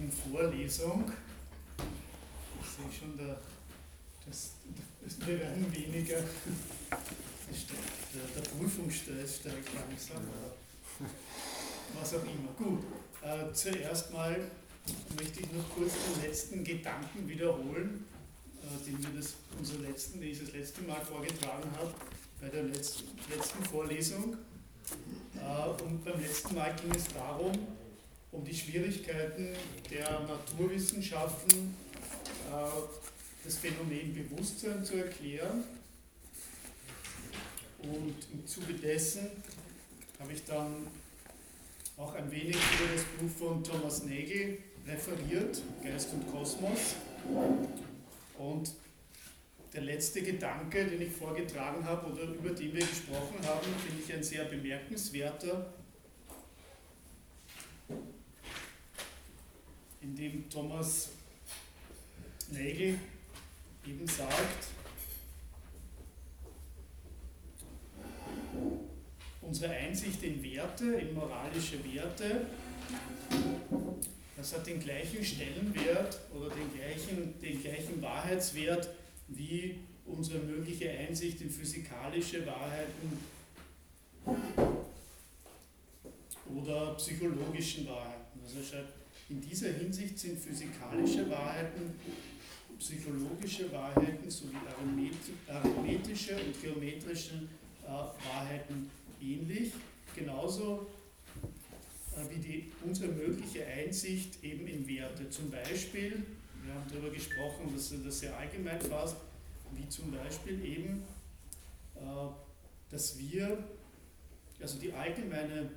heutigen Vorlesung. Ich sehe schon, der, das, das, wir werden weniger. Der, der Prüfungsstress steigt langsam. Was auch immer. Gut, äh, zuerst mal möchte ich noch kurz den letzten Gedanken wiederholen, äh, den wir das, unser letzten, den ich das letzte Mal vorgetragen habe, bei der letzten, letzten Vorlesung. Äh, und beim letzten Mal ging es darum, um die Schwierigkeiten der Naturwissenschaften, äh, das Phänomen Bewusstsein zu erklären. Und im Zuge dessen habe ich dann auch ein wenig über das Buch von Thomas Nagel referiert, Geist und Kosmos. Und der letzte Gedanke, den ich vorgetragen habe oder über den wir gesprochen haben, finde ich ein sehr bemerkenswerter, in dem Thomas Nagel eben sagt, unsere Einsicht in Werte, in moralische Werte, das hat den gleichen Stellenwert oder den gleichen, den gleichen Wahrheitswert wie unsere mögliche Einsicht in physikalische Wahrheiten oder psychologischen Wahrheiten. Also er schreibt, in dieser Hinsicht sind physikalische Wahrheiten, psychologische Wahrheiten sowie arithmetische und geometrische äh, Wahrheiten ähnlich, genauso äh, wie die, unsere mögliche Einsicht eben in Werte. Zum Beispiel, wir haben darüber gesprochen, dass das sehr allgemein fasst, wie zum Beispiel eben, äh, dass wir, also die allgemeine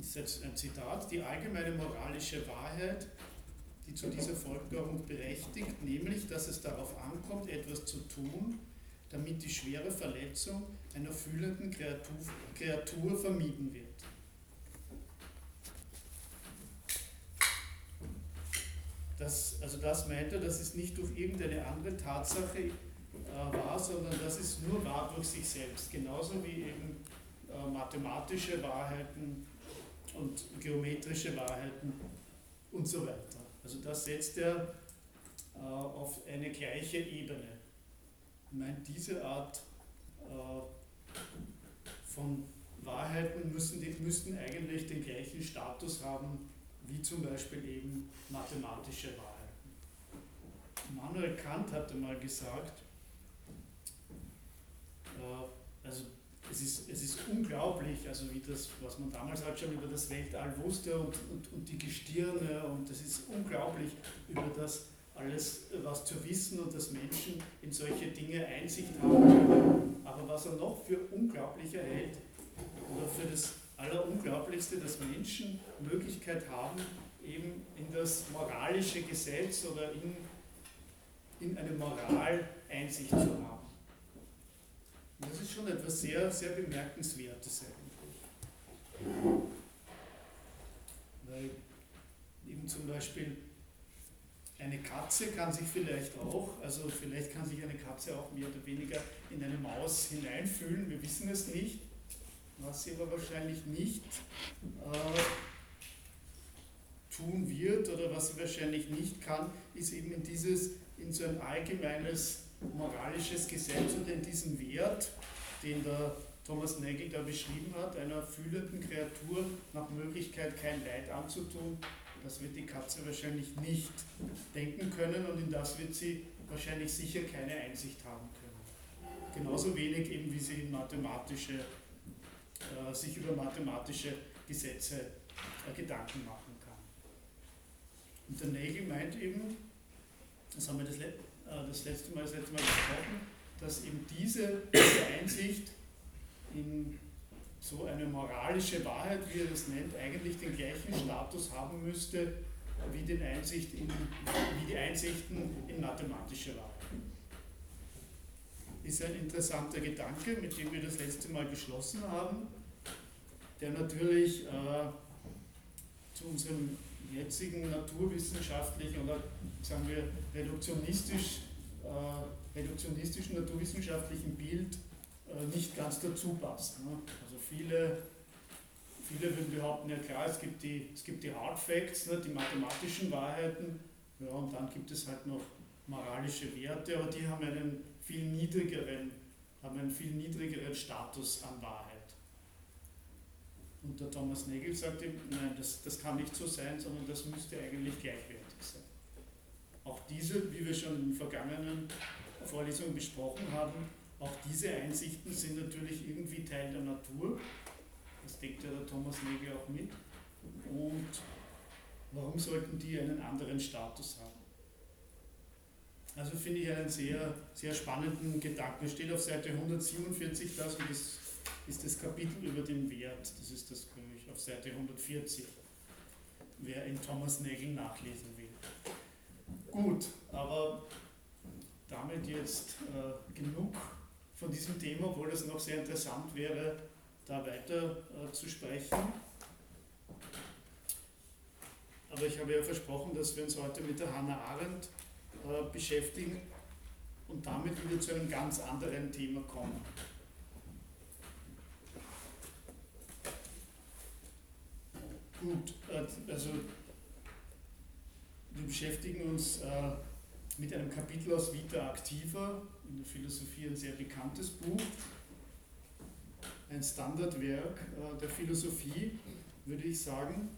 ist jetzt ein Zitat, die allgemeine moralische Wahrheit, die zu dieser Folgerung berechtigt, nämlich, dass es darauf ankommt, etwas zu tun, damit die schwere Verletzung einer fühlenden Kreatur, Kreatur vermieden wird. Das, also das meint er, dass es nicht durch irgendeine andere Tatsache äh, war, sondern das ist nur wahr durch sich selbst. Genauso wie eben äh, mathematische Wahrheiten und geometrische Wahrheiten und so weiter. Also das setzt er äh, auf eine gleiche Ebene. Ich meine, diese Art äh, von Wahrheiten müssen, die, müssten eigentlich den gleichen Status haben wie zum Beispiel eben mathematische Wahrheiten. Immanuel Kant hatte mal gesagt, äh, also es ist, es ist unglaublich, also wie das, was man damals halt schon über das Weltall wusste und, und, und die Gestirne und es ist unglaublich über das alles was zu wissen und dass Menschen in solche Dinge Einsicht haben können. Aber was er noch für unglaublicher hält oder für das Allerunglaublichste, dass Menschen Möglichkeit haben, eben in das moralische Gesetz oder in, in eine Moral Einsicht zu haben. Das ist schon etwas sehr, sehr Bemerkenswertes eigentlich. Weil eben zum Beispiel eine Katze kann sich vielleicht auch, also vielleicht kann sich eine Katze auch mehr oder weniger in eine Maus hineinfühlen, wir wissen es nicht. Was sie aber wahrscheinlich nicht äh, tun wird oder was sie wahrscheinlich nicht kann, ist eben in dieses, in so ein allgemeines moralisches Gesetz und in diesem Wert, den der Thomas Nagel da beschrieben hat, einer fühlenden Kreatur nach Möglichkeit kein Leid anzutun, das wird die Katze wahrscheinlich nicht denken können und in das wird sie wahrscheinlich sicher keine Einsicht haben können. Genauso wenig eben, wie sie mathematische, äh, sich über mathematische Gesetze äh, Gedanken machen kann. Und der Nagel meint eben, das haben wir das äh, das letzte Mal, das letzte Mal gesprochen, dass eben diese, diese Einsicht in so eine moralische Wahrheit, wie er das nennt, eigentlich den gleichen Status haben müsste wie, den Einsicht in, wie die Einsichten in mathematische Wahrheit. Ist ein interessanter Gedanke, mit dem wir das letzte Mal geschlossen haben, der natürlich äh, zu unserem jetzigen naturwissenschaftlichen oder sagen wir reduktionistisch, äh, reduktionistischen naturwissenschaftlichen Bild äh, nicht ganz dazu passt. Ne? Also viele, viele würden behaupten, ja klar, es gibt die, es gibt die Hard Facts, ne, die mathematischen Wahrheiten, ja, und dann gibt es halt noch moralische Werte, aber die haben einen viel niedrigeren, haben einen viel niedrigeren Status an Wahrheit. Und der Thomas Nagel sagt ihm, nein, das, das kann nicht so sein, sondern das müsste eigentlich gleichwertig sein. Auch diese, wie wir schon in vergangenen Vorlesungen besprochen haben, auch diese Einsichten sind natürlich irgendwie Teil der Natur. Das deckt ja der Thomas Nagel auch mit. Und warum sollten die einen anderen Status haben? Also finde ich einen sehr, sehr spannenden Gedanken. Es steht auf Seite 147 das und das ist das Kapitel über den Wert. Das ist das, ich, auf Seite 140, wer in Thomas Nagel nachlesen will. Gut, aber damit jetzt äh, genug von diesem Thema, obwohl es noch sehr interessant wäre, da weiter äh, zu sprechen. Aber ich habe ja versprochen, dass wir uns heute mit der Hannah Arendt äh, beschäftigen und damit wieder zu einem ganz anderen Thema kommen. Gut, äh, also wir beschäftigen uns äh, mit einem Kapitel aus Vita Activa, in der Philosophie ein sehr bekanntes Buch, ein Standardwerk äh, der Philosophie, würde ich sagen,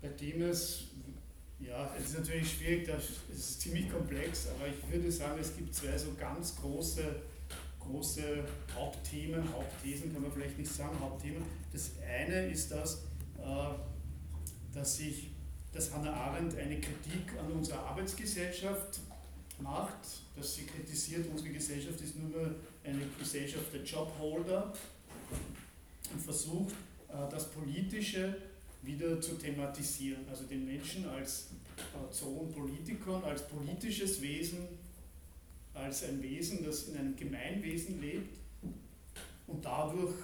bei dem es, ja, es ist natürlich schwierig, es ist ziemlich komplex, aber ich würde sagen, es gibt zwei so ganz große, große Hauptthemen, Hauptthesen kann man vielleicht nicht sagen, Hauptthemen. Das eine ist das, äh, dass sich dass Hannah Arendt eine Kritik an unserer Arbeitsgesellschaft macht, dass sie kritisiert, unsere Gesellschaft ist nur mehr eine Gesellschaft der Jobholder und versucht, äh, das Politische wieder zu thematisieren, also den Menschen als äh, Zoon Politikon, als politisches Wesen, als ein Wesen, das in einem Gemeinwesen lebt und dadurch,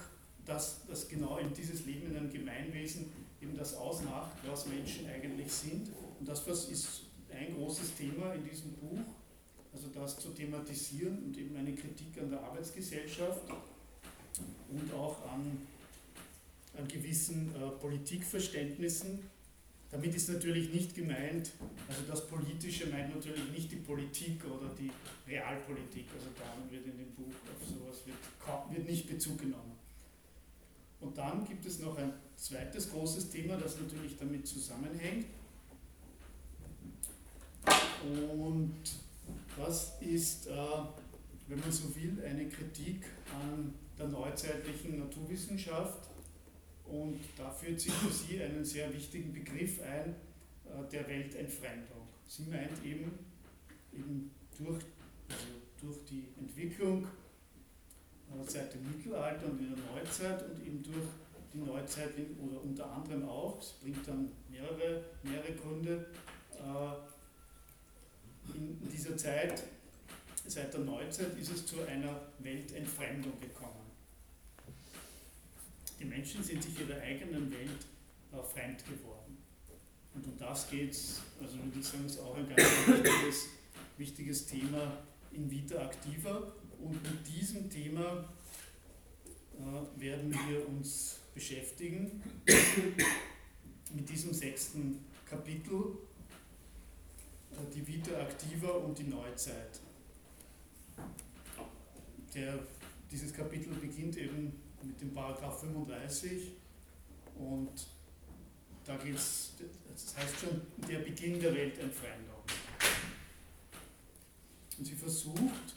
dass, dass genau in dieses Leben in einem Gemeinwesen eben das ausmacht, was Menschen eigentlich sind. Und das ist ein großes Thema in diesem Buch, also das zu thematisieren und eben eine Kritik an der Arbeitsgesellschaft und auch an, an gewissen äh, Politikverständnissen. Damit ist natürlich nicht gemeint, also das Politische meint natürlich nicht die Politik oder die Realpolitik, also daran wird in dem Buch auf sowas wird, wird nicht Bezug genommen. Und dann gibt es noch ein zweites großes Thema, das natürlich damit zusammenhängt. Und das ist, äh, wenn man so will, eine Kritik an der neuzeitlichen Naturwissenschaft. Und da führt sie einen sehr wichtigen Begriff ein, äh, der Weltentfremdung. Sie meint eben, eben durch, also durch die Entwicklung seit dem Mittelalter und in der Neuzeit und eben durch die Neuzeit oder unter anderem auch, es bringt dann mehrere, mehrere Gründe, äh, in dieser Zeit, seit der Neuzeit, ist es zu einer Weltentfremdung gekommen. Die Menschen sind sich ihrer eigenen Welt äh, fremd geworden. Und um das geht es, also würde ich sagen, ist auch ein ganz wichtiges, wichtiges Thema in Vita Activa. Und mit diesem Thema äh, werden wir uns beschäftigen, mit diesem sechsten Kapitel, äh, die Vita Activa und die Neuzeit. Der, dieses Kapitel beginnt eben mit dem Paragraph 35 und da geht es, das heißt schon, der Beginn der Weltentfremdung. Und sie versucht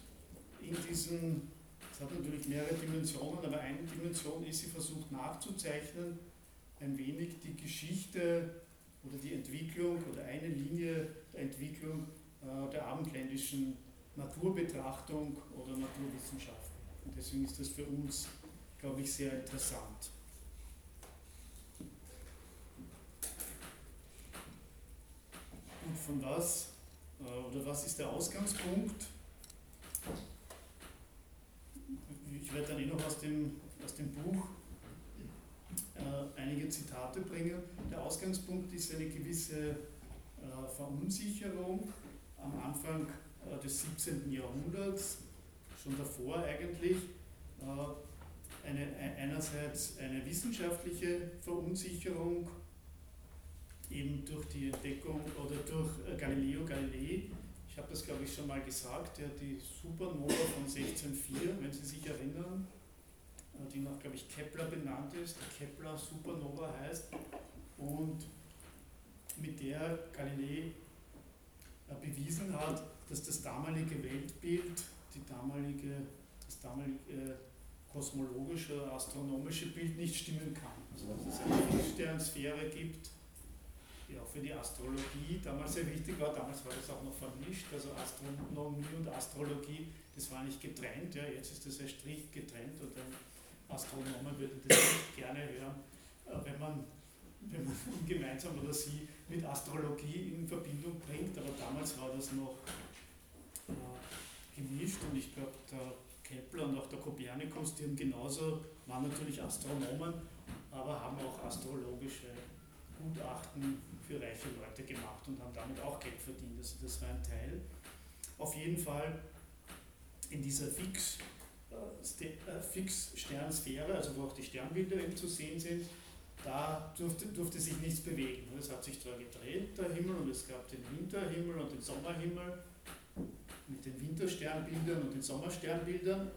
in diesen, es hat natürlich mehrere Dimensionen, aber eine Dimension ist, sie versucht nachzuzeichnen, ein wenig die Geschichte oder die Entwicklung oder eine Linie der Entwicklung äh, der abendländischen Naturbetrachtung oder Naturwissenschaften. Und deswegen ist das für uns, glaube ich, sehr interessant. Und von was, äh, oder was ist der Ausgangspunkt? Ich werde dann eh noch aus dem, aus dem Buch äh, einige Zitate bringen. Der Ausgangspunkt ist eine gewisse äh, Verunsicherung am Anfang äh, des 17. Jahrhunderts, schon davor eigentlich, äh, eine, einerseits eine wissenschaftliche Verunsicherung, eben durch die Entdeckung oder durch äh, Galileo Galilei. Ich habe das, glaube ich, schon mal gesagt, der die Supernova von 1604, wenn Sie sich erinnern, äh, die nach, glaube ich, Kepler benannt ist, die Kepler Supernova heißt, und mit der Galilei äh, bewiesen hat, dass das damalige Weltbild, die damalige, das damalige kosmologische, astronomische Bild nicht stimmen kann. Also dass es eine Fixsternsphäre gibt, die auch für die Astrologie damals sehr wichtig war. Damals war das auch noch vermischt, also Astronomie und Astrologie, das war nicht getrennt. Ja, jetzt ist das sehr strikt getrennt und ein Astronomen würde das nicht gerne hören, äh, wenn man, wenn man gemeinsam oder sie mit Astrologie in Verbindung bringt. Aber damals war das noch äh, gemischt und ich glaube, der Kepler und auch der Kopernikus, die haben genauso, waren natürlich Astronomen, aber haben auch astrologische Gutachten für reiche Leute gemacht und haben damit auch Geld verdient. Also das war ein Teil. Auf jeden Fall in dieser Fix, äh, äh Fix-Sternsphäre, also wo auch die Sternbilder eben zu sehen sind, da durfte, durfte sich nichts bewegen. Es hat sich zwar gedreht, der Himmel, und es gab den Winterhimmel und den Sommerhimmel mit den Wintersternbildern und den Sommersternbildern,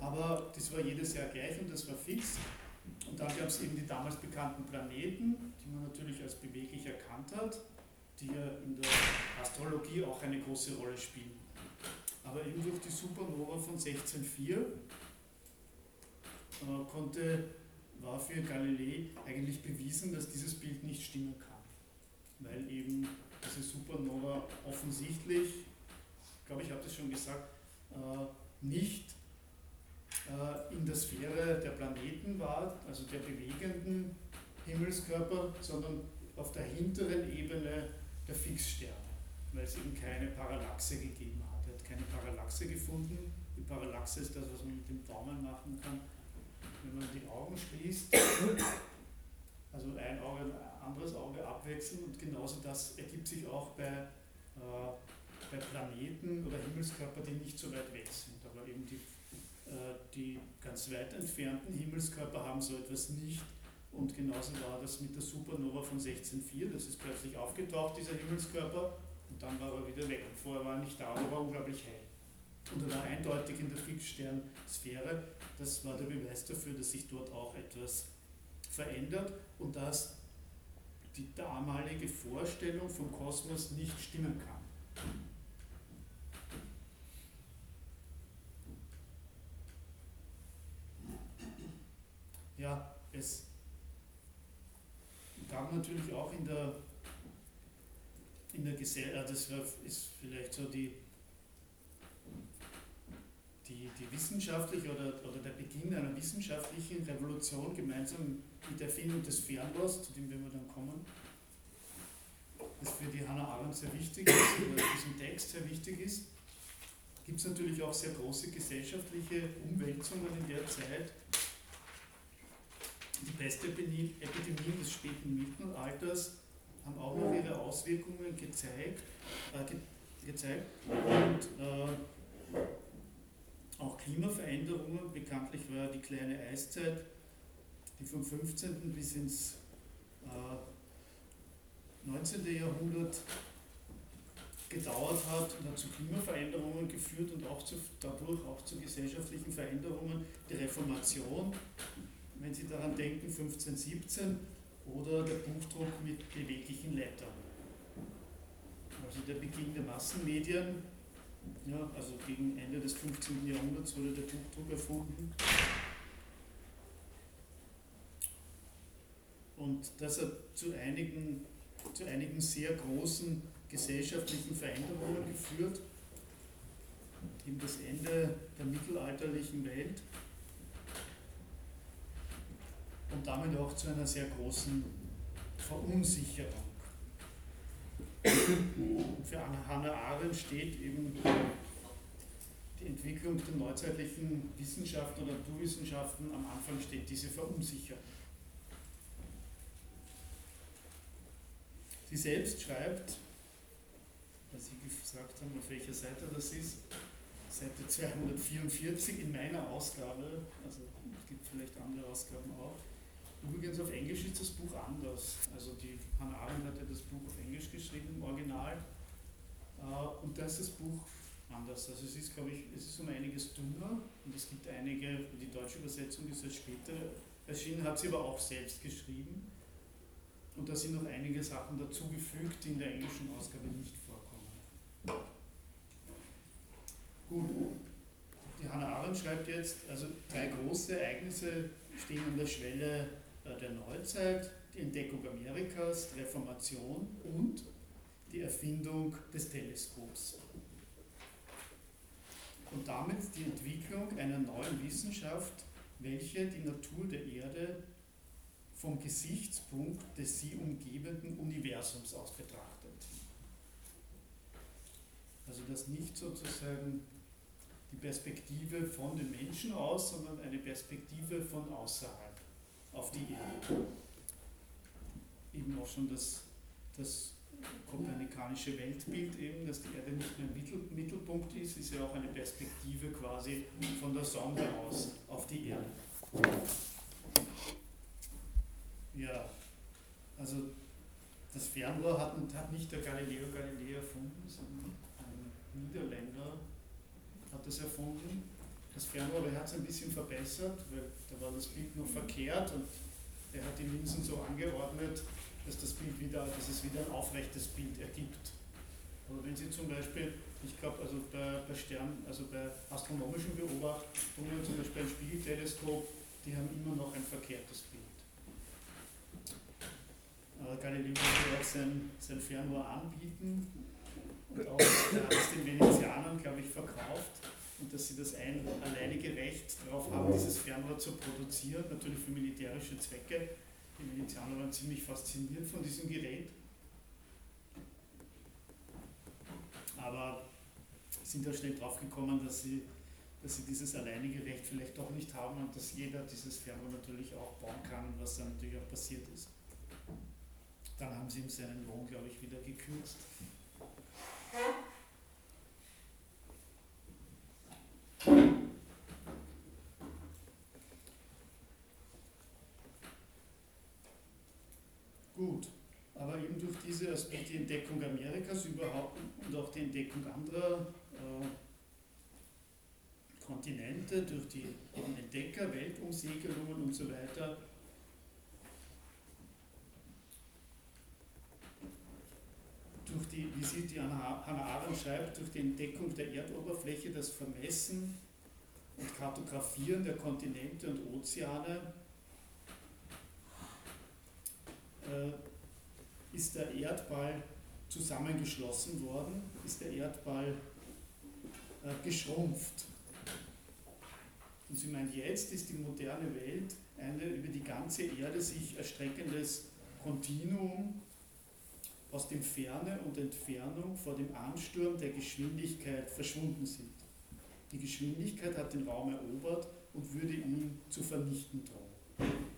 aber das war jedes Jahr gleich und das war fix. Und dann gab es eben die damals bekannten Planeten, die man natürlich als beweglich erkannt hat, die ja in der Astrologie auch eine große Rolle spielen. Aber eben durch die Supernova von 1604 äh, konnte war für Galilei eigentlich bewiesen, dass dieses Bild nicht stimmen kann. Weil eben diese Supernova offensichtlich, ich glaube, ich habe das schon gesagt, äh, nicht in der Sphäre der Planeten war, also der bewegenden Himmelskörper, sondern auf der hinteren Ebene der Fixsterne, weil es eben keine Parallaxe gegeben hat. Er hat keine Parallaxe gefunden. Die Parallaxe ist das, was man mit dem Daumen machen kann wenn man die Augen schließt, also ein Auge, ein anderes Auge abwechseln und genauso das ergibt sich auch bei, äh, bei Planeten oder Himmelskörpern, die nicht so weit weg sind. Aber eben die, äh, die ganz weit entfernten Himmelskörper haben so etwas nicht. Und genauso war das mit der Supernova von 1604. Das ist plötzlich aufgetaucht, dieser Himmelskörper, und dann war er wieder weg. Vorher war er nicht da, aber war unglaublich hell. Und er war eindeutig in der Fixsternsphäre. Das war der Beweis dafür, dass sich dort auch etwas verändert und dass die damalige Vorstellung vom Kosmos nicht stimmen kann. Ja, es gab natürlich auch in der, in der Gesellschaft, das ist vielleicht so die die, die wissenschaftliche oder, oder der Beginn einer wissenschaftlichen Revolution gemeinsam mit der Erfindung des Fernrohrs, zu dem werden wir dann kommen, das für die Hannah Arendt sehr wichtig ist, oder diesem Text sehr wichtig ist, gibt es natürlich auch sehr große gesellschaftliche Umwälzungen in der Zeit. Die Pestepidemien des späten Mittelalters haben auch noch ihre Auswirkungen gezeigt, äh, ge gezeigt und äh, auch Klimaveränderungen. Bekanntlich war die kleine Eiszeit, die vom 15. bis ins äh, 19. Jahrhundert gedauert hat und hat zu Klimaveränderungen geführt und auch zu, dadurch auch zu gesellschaftlichen Veränderungen. Die Reformation, wenn Sie daran denken, 1517 oder der Buchdruck mit beweglichen Lettern. Also der Beginn der Massenmedien ja, also gegen Ende des 15. Jahrhunderts wurde der Buchdruck erfunden. Und das hat zu einigen, zu einigen sehr großen gesellschaftlichen Veränderungen geführt. Eben das Ende der mittelalterlichen Welt und damit auch zu einer sehr großen Verunsicherung. Für Hannah Arendt steht eben die Entwicklung der neuzeitlichen Wissenschaften oder Naturwissenschaften am Anfang steht diese Verunsicherung. Sie selbst schreibt, was Sie gesagt haben, auf welcher Seite das ist, Seite 244 in meiner Ausgabe, also es gibt vielleicht andere Ausgaben auch. Übrigens auf Englisch ist das Buch anders. Also die Hannah Arendt hat ja das Buch auf Englisch geschrieben im Original. Äh, und da ist das Buch anders. Also es ist, glaube ich, es ist um einiges dünner und es gibt einige, die deutsche Übersetzung ist erst später erschienen, hat sie aber auch selbst geschrieben. Und da sind noch einige Sachen dazugefügt, die in der englischen Ausgabe nicht vorkommen. Gut, die Hannah Arendt schreibt jetzt, also drei große Ereignisse stehen an der Schwelle der Neuzeit, die Entdeckung Amerikas, Reformation und die Erfindung des Teleskops. Und damit die Entwicklung einer neuen Wissenschaft, welche die Natur der Erde vom Gesichtspunkt des sie umgebenden Universums aus betrachtet. Also das nicht sozusagen die Perspektive von den Menschen aus, sondern eine Perspektive von außerhalb auf die Erde. Eben auch schon das, das kopernikanische Weltbild, eben, dass die Erde nicht mehr im Mittelpunkt ist, ist ja auch eine Perspektive quasi von der Sonne aus auf die Erde. Ja, also das Fernrohr hat, hat nicht der Galileo Galilei erfunden, sondern ein Niederländer hat das erfunden. Das Fernrohr, er hat es ein bisschen verbessert, weil da war das Bild noch verkehrt und er hat die Linsen so angeordnet, dass das Bild wieder, dass es wieder ein aufrechtes Bild ergibt. Aber wenn Sie zum Beispiel, ich glaube, also bei, bei Stern, also bei astronomischen Beobachtungen, zum Beispiel ein Spiegelteleskop, die haben immer noch ein verkehrtes Bild. Aber Galileo wollte auch sein, sein Fernrohr anbieten und auch den Venezianern, glaube ich, verkauft und dass sie das ein alleinige Recht darauf haben, dieses Fernrohr zu produzieren, natürlich für militärische Zwecke. Die Venezianer waren ziemlich fasziniert von diesem Gerät. Aber sind da schnell drauf gekommen, dass sie, dass sie dieses alleinige Recht vielleicht doch nicht haben und dass jeder dieses Fernrohr natürlich auch bauen kann, was dann natürlich auch passiert ist. Dann haben sie ihm seinen Lohn, glaube ich, wieder gekürzt. Gut, aber eben durch diese Aspekte, die Entdeckung Amerikas überhaupt und auch die Entdeckung anderer äh, Kontinente, durch die Entdecker, Weltumsegelungen und so weiter, durch die, wie sie die Hannah Arendt schreibt, durch die Entdeckung der Erdoberfläche, das Vermessen und Kartografieren der Kontinente und Ozeane äh, ist der Erdball zusammengeschlossen worden, ist der Erdball äh, geschrumpft. Und sie meint, jetzt ist die moderne Welt ein über die ganze Erde sich erstreckendes Kontinuum, aus dem Ferne und Entfernung vor dem Ansturm der Geschwindigkeit verschwunden sind. Die Geschwindigkeit hat den Raum erobert und würde ihn zu vernichten drohen.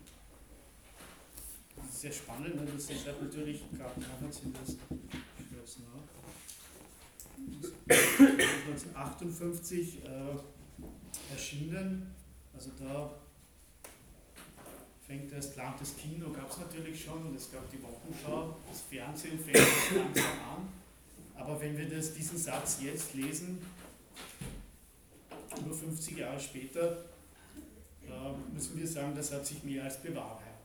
Sehr spannend, ne? das ist natürlich, gerade nachher sind das, nach, 1958 äh, erschienen, also da fängt das Land des Kino, gab es natürlich schon, und es gab die Wochenschau, das Fernsehen fängt langsam an. Aber wenn wir das, diesen Satz jetzt lesen, über 50 Jahre später, äh, müssen wir sagen, das hat sich mehr als bewahrheitet.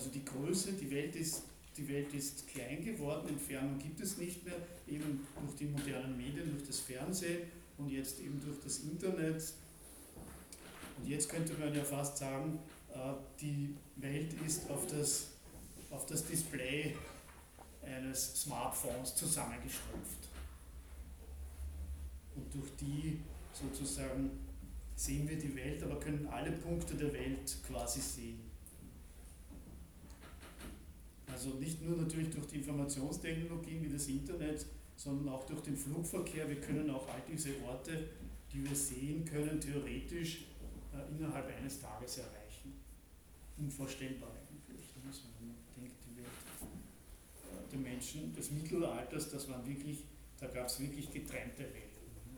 Also die Größe, die Welt ist, die Welt ist klein geworden, Entfernung gibt es nicht mehr, eben durch die modernen Medien, durch das Fernsehen und jetzt eben durch das Internet. Und jetzt könnte man ja fast sagen, äh, die Welt ist auf das, auf das Display eines Smartphones zusammengeschrumpft. Und durch die sozusagen sehen wir die Welt, aber können alle Punkte der Welt quasi sehen. Also nicht nur natürlich durch die Informationstechnologien wie das Internet, sondern auch durch den Flugverkehr. Wir können auch all diese Orte, die wir sehen können, theoretisch äh, innerhalb eines Tages erreichen. Unvorstellbar eigentlich, wenn man denkt, die Welt äh, den Menschen des Mittelalters, das waren wirklich, da gab es wirklich getrennte Welten.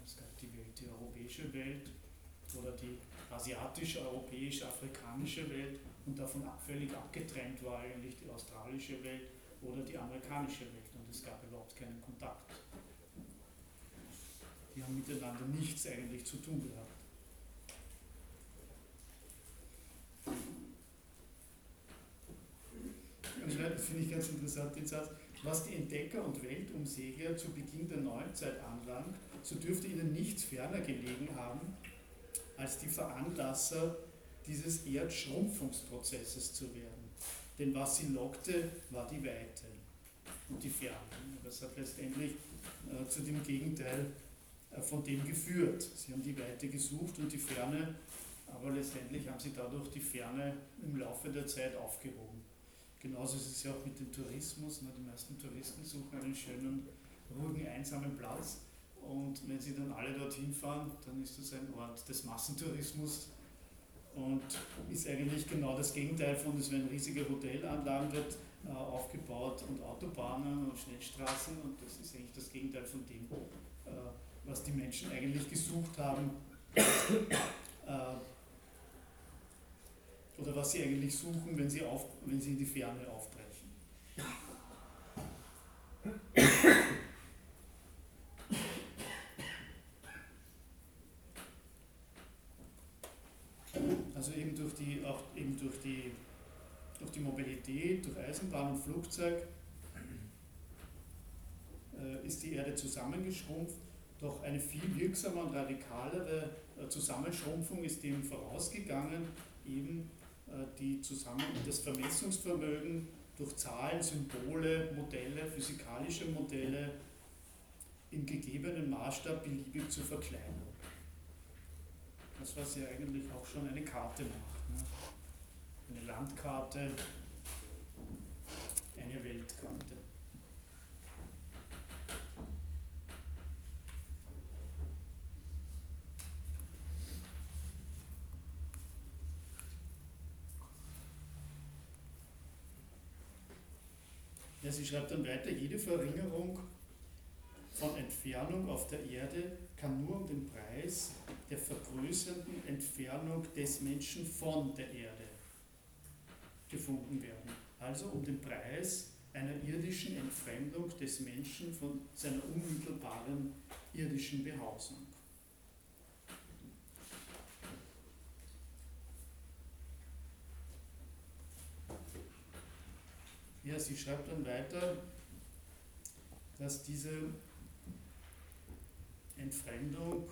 Es gab die Welt, die europäische Welt oder die asiatisch-europäisch-afrikanische Welt und davon völlig abgetrennt war eigentlich die australische Welt oder die amerikanische Welt und es gab überhaupt keinen Kontakt. Die haben miteinander nichts eigentlich zu tun gehabt. Das finde ich ganz interessant, den Satz. Was die Entdecker und Weltumseger zu Beginn der Neuzeit anlangt, so dürfte ihnen nichts ferner gelegen haben, als die Veranlasser dieses Erdschrumpfungsprozesses zu werden. Denn was sie lockte, war die Weite und die Ferne. Das hat letztendlich äh, zu dem Gegenteil äh, von dem geführt. Sie haben die Weite gesucht und die Ferne, aber letztendlich haben sie dadurch die Ferne im Laufe der Zeit aufgehoben. Genauso ist es ja auch mit dem Tourismus. Die meisten Touristen suchen einen schönen, ruhigen, einsamen Platz. Und wenn sie dann alle dorthin fahren, dann ist das ein Ort des Massentourismus und ist eigentlich genau das Gegenteil von, es werden riesige Hotelanlagen dort äh, aufgebaut und Autobahnen und Schnellstraßen und das ist eigentlich das Gegenteil von dem, äh, was die Menschen eigentlich gesucht haben. Äh, oder was sie eigentlich suchen, wenn sie, auf, wenn sie in die Ferne aufbrechen. Also eben durch die, auch eben durch die, durch die Mobilität, durch Eisenbahn und Flugzeug äh, ist die Erde zusammengeschrumpft, doch eine viel wirksamer und radikalere äh, Zusammenschrumpfung ist dem vorausgegangen, eben äh, die zusammen das Vermessungsvermögen durch Zahlen, Symbole, Modelle, physikalische Modelle im gegebenen Maßstab beliebig zu verkleinern. Das, was ja eigentlich auch schon eine Karte macht. Ne? Eine Landkarte, eine Weltkarte. Ja, sie schreibt dann weiter, jede Verringerung von Entfernung auf der Erde kann nur um den Preis der vergrößernden Entfernung des Menschen von der Erde gefunden werden. Also um den Preis einer irdischen Entfremdung des Menschen von seiner unmittelbaren irdischen Behausung. Ja, sie schreibt dann weiter, dass diese Entfremdung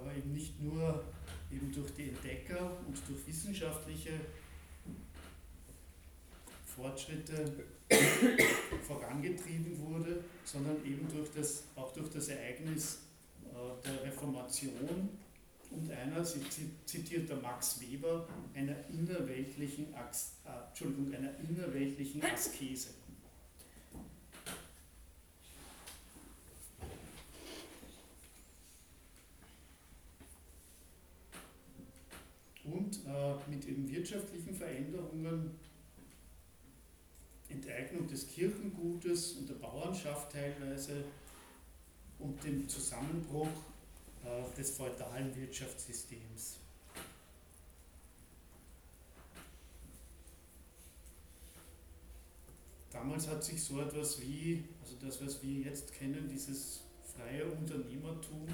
aber eben nicht nur eben durch die Entdecker und durch wissenschaftliche Fortschritte vorangetrieben wurde, sondern eben durch das, auch durch das Ereignis äh, der Reformation und einer, sie zitiert der Max Weber, einer innerweltlichen, äh, Entschuldigung, einer innerweltlichen Askese. Und äh, mit eben wirtschaftlichen Veränderungen, Enteignung des Kirchengutes und der Bauernschaft teilweise und dem Zusammenbruch äh, des feudalen Wirtschaftssystems. Damals hat sich so etwas wie, also das, was wir jetzt kennen, dieses freie Unternehmertum,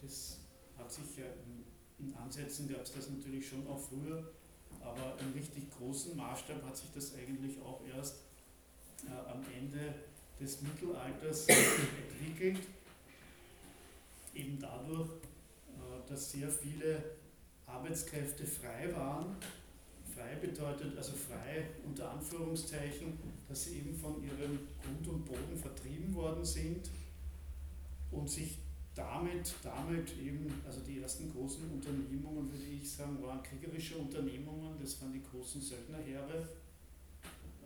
das hat sich ja in, in Ansätzen gab es das natürlich schon auch früher, aber im richtig großen Maßstab hat sich das eigentlich auch erst äh, am Ende des Mittelalters entwickelt eben dadurch, äh, dass sehr viele Arbeitskräfte frei waren. Frei bedeutet also frei unter Anführungszeichen, dass sie eben von ihrem Grund und Boden vertrieben worden sind und sich damit, damit eben, also die ersten großen Unternehmungen, würde ich sagen, waren kriegerische Unternehmungen, das waren die großen Söldnerheere,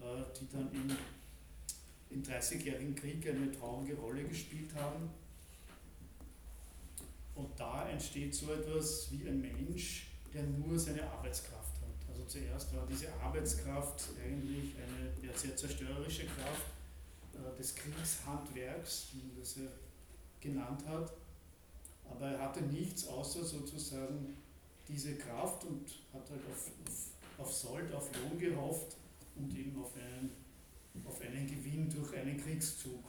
äh, die dann im, im Dreißigjährigen Krieg eine traurige Rolle gespielt haben. Und da entsteht so etwas wie ein Mensch, der nur seine Arbeitskraft hat. Also zuerst war diese Arbeitskraft eigentlich eine sehr zerstörerische Kraft äh, des Kriegshandwerks, wie man das ja genannt hat. Aber er hatte nichts außer sozusagen diese Kraft und hat halt auf, auf, auf Sold, auf Lohn gehofft und eben auf einen, auf einen Gewinn durch einen Kriegszug.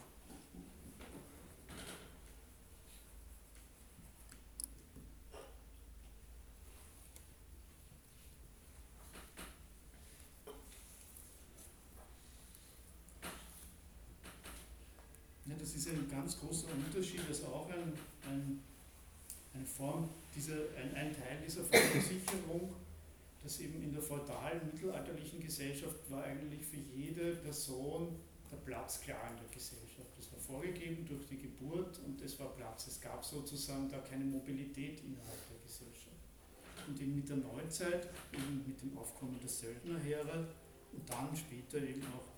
Ja, das ist ein ganz großer Unterschied, also auch ein, ein, eine Form, dieser, ein, ein Teil dieser Versicherung dass eben in der feudalen mittelalterlichen Gesellschaft war eigentlich für jede Person der Platz klar in der Gesellschaft. Das war vorgegeben durch die Geburt und es war Platz. Es gab sozusagen da keine Mobilität innerhalb der Gesellschaft. Und eben mit der Neuzeit, eben mit dem Aufkommen der Söldnerheere und dann später eben auch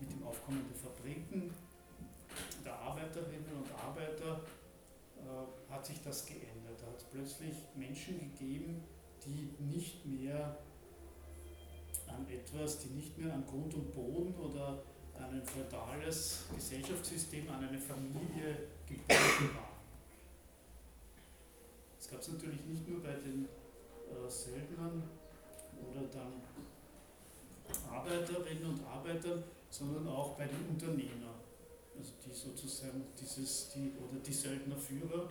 mit dem Aufkommen der Fabriken, der Arbeiterinnen und Arbeiter, äh, hat sich das geändert. Da hat es plötzlich Menschen gegeben, die nicht mehr an etwas, die nicht mehr an Grund und Boden oder an ein feudales Gesellschaftssystem, an eine Familie gebunden waren. Das gab es natürlich nicht nur bei den äh, Söldnern oder dann Arbeiterinnen und Arbeitern, sondern auch bei den Unternehmern. Also die sozusagen dieses, die, oder die Söldnerführer,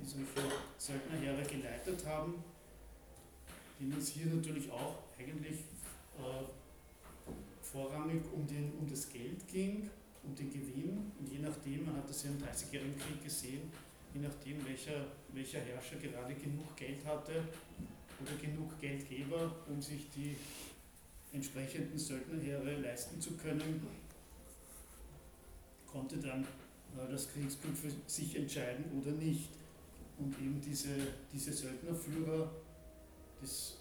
die solche Söldnerheere geleitet haben, denen es hier natürlich auch eigentlich äh, vorrangig um, den, um das Geld ging, um den Gewinn. Und je nachdem, man hat das ja im Dreißigjährigen Krieg gesehen, je nachdem welcher, welcher Herrscher gerade genug Geld hatte oder genug Geldgeber, um sich die entsprechenden Söldnerheere leisten zu können, konnte dann äh, das Kriegsglück für sich entscheiden oder nicht. Und eben diese, diese Söldnerführer das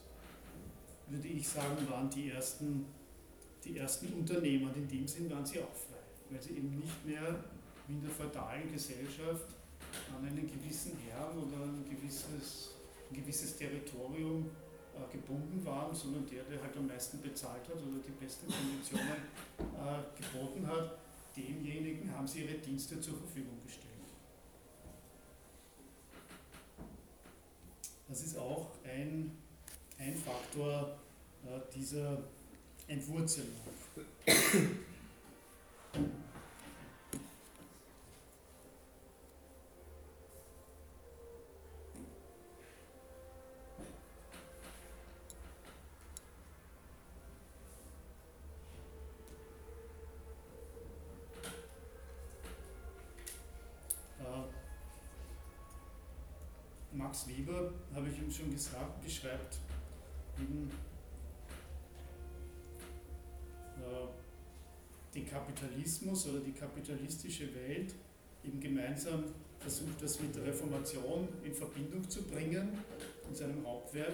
würde ich sagen, waren die ersten, die ersten Unternehmer. Und in dem Sinn waren sie auch frei, weil sie eben nicht mehr wie in der feudalen Gesellschaft an einen gewissen Herrn oder ein gewisses, ein gewisses Territorium äh, gebunden waren, sondern der, der halt am meisten bezahlt hat oder die besten Konditionen äh, geboten hat, demjenigen haben sie ihre Dienste zur Verfügung gestellt. Das ist auch ein ein Faktor äh, dieser Entwurzelung. Max Weber, habe ich ihm schon gesagt, beschreibt eben äh, den Kapitalismus oder die kapitalistische Welt eben gemeinsam versucht, das mit der Reformation in Verbindung zu bringen in seinem Hauptwerk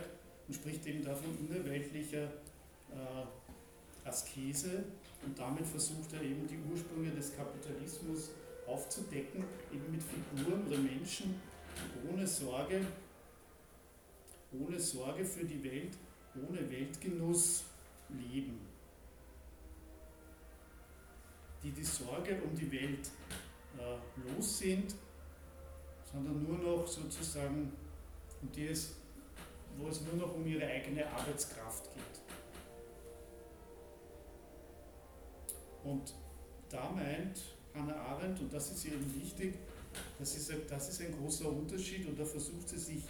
und spricht eben davon innerweltlicher äh, Askese und damit versucht er eben die Ursprünge des Kapitalismus aufzudecken, eben mit Figuren oder Menschen ohne Sorge, ohne Sorge für die Welt, ohne Weltgenuss leben, die die Sorge um die Welt äh, los sind, sondern nur noch sozusagen, um die es, wo es nur noch um ihre eigene Arbeitskraft geht. Und da meint Hannah Arendt, und das ist eben wichtig, das ist, das ist ein großer Unterschied und da versucht sie sich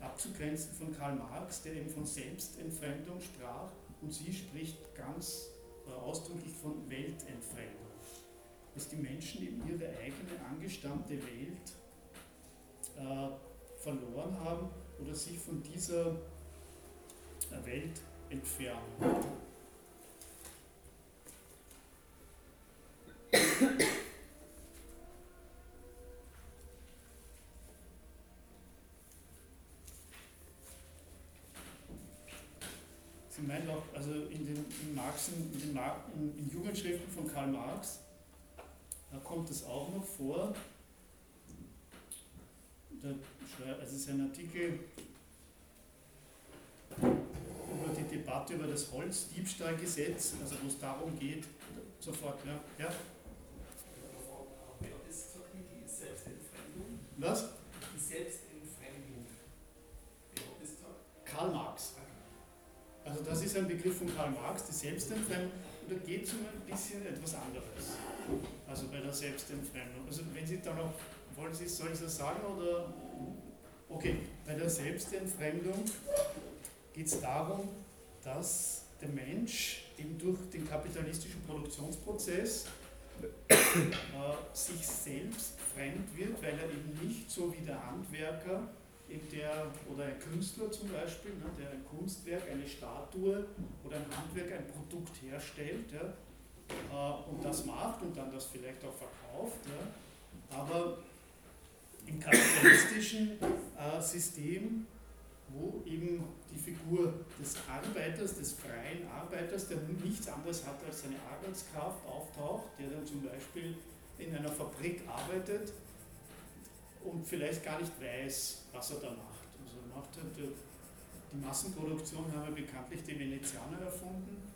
abzugrenzen von Karl Marx, der eben von Selbstentfremdung sprach und sie spricht ganz äh, ausdrücklich von Weltentfremdung. Dass die Menschen eben ihre eigene angestammte Welt äh, verloren haben oder sich von dieser äh, Welt entfernen. Sie meint auch, also in den, in Marx, in den in, in Jugendschriften von Karl Marx, da kommt es auch noch vor. Da, also es ist ein Artikel über die Debatte Debatte über das Holzdiebstahlgesetz, also wo es darum geht, sofort, ja. ja. Was? Marx, die Selbstentfremdung. Da geht es um ein bisschen etwas anderes. Also bei der Selbstentfremdung. Also wenn Sie da noch, wollen Sie, soll ich das sagen oder? Okay, bei der Selbstentfremdung geht es darum, dass der Mensch eben durch den kapitalistischen Produktionsprozess äh, sich selbst fremd wird, weil er eben nicht so wie der Handwerker der, oder ein Künstler zum Beispiel, ne, der ein Kunstwerk, eine Statue oder ein Handwerk, ein Produkt herstellt ja, äh, und das macht und dann das vielleicht auch verkauft. Ja. Aber im kapitalistischen äh, System, wo eben die Figur des Arbeiters, des freien Arbeiters, der nichts anderes hat als seine Arbeitskraft, auftaucht, der dann zum Beispiel in einer Fabrik arbeitet und vielleicht gar nicht weiß, was er da macht. Also er macht halt die Massenproduktion haben ja bekanntlich die Venezianer erfunden,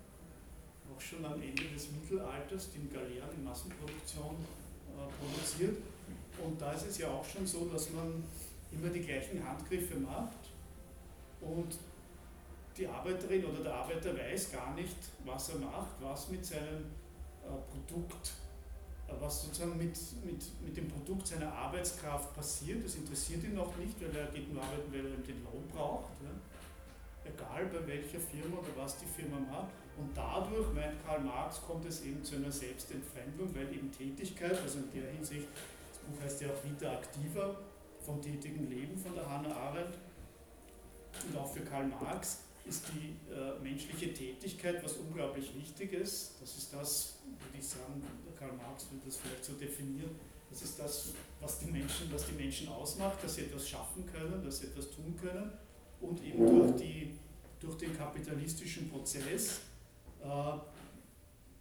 auch schon am Ende des Mittelalters, die in Galeeren die Massenproduktion äh, produziert. Und da ist es ja auch schon so, dass man immer die gleichen Handgriffe macht und die Arbeiterin oder der Arbeiter weiß gar nicht, was er macht, was mit seinem äh, Produkt was sozusagen mit, mit, mit dem Produkt seiner Arbeitskraft passiert, das interessiert ihn noch nicht, weil er geht nur arbeiten, weil er den Lohn braucht. Ja. Egal bei welcher Firma oder was die Firma macht. Und dadurch, meint Karl Marx, kommt es eben zu einer Selbstentfremdung, weil eben Tätigkeit, also in der Hinsicht, das Buch heißt ja auch Vita Activa, vom tätigen Leben von der Hannah Arendt und auch für Karl Marx, ist die äh, menschliche Tätigkeit was unglaublich Wichtiges. Das ist das, würde ich sagen, Karl Marx würde das vielleicht so definieren. Das ist das, was die Menschen, was die Menschen ausmacht, dass sie etwas schaffen können, dass sie etwas tun können und eben durch, die, durch den kapitalistischen Prozess äh,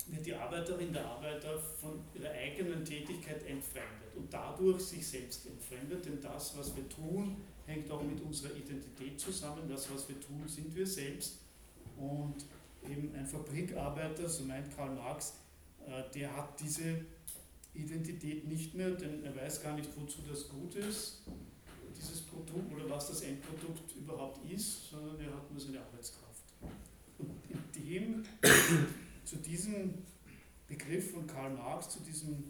wird die Arbeiterin, der Arbeiter von ihrer eigenen Tätigkeit entfremdet und dadurch sich selbst entfremdet, denn das, was wir tun, hängt auch mit unserer Identität zusammen. Das, was wir tun, sind wir selbst. Und eben ein Fabrikarbeiter, so meint Karl Marx, der hat diese Identität nicht mehr, denn er weiß gar nicht, wozu das gut ist, dieses Produkt oder was das Endprodukt überhaupt ist, sondern er hat nur seine Arbeitskraft. Und in dem, zu diesem Begriff von Karl Marx, zu diesem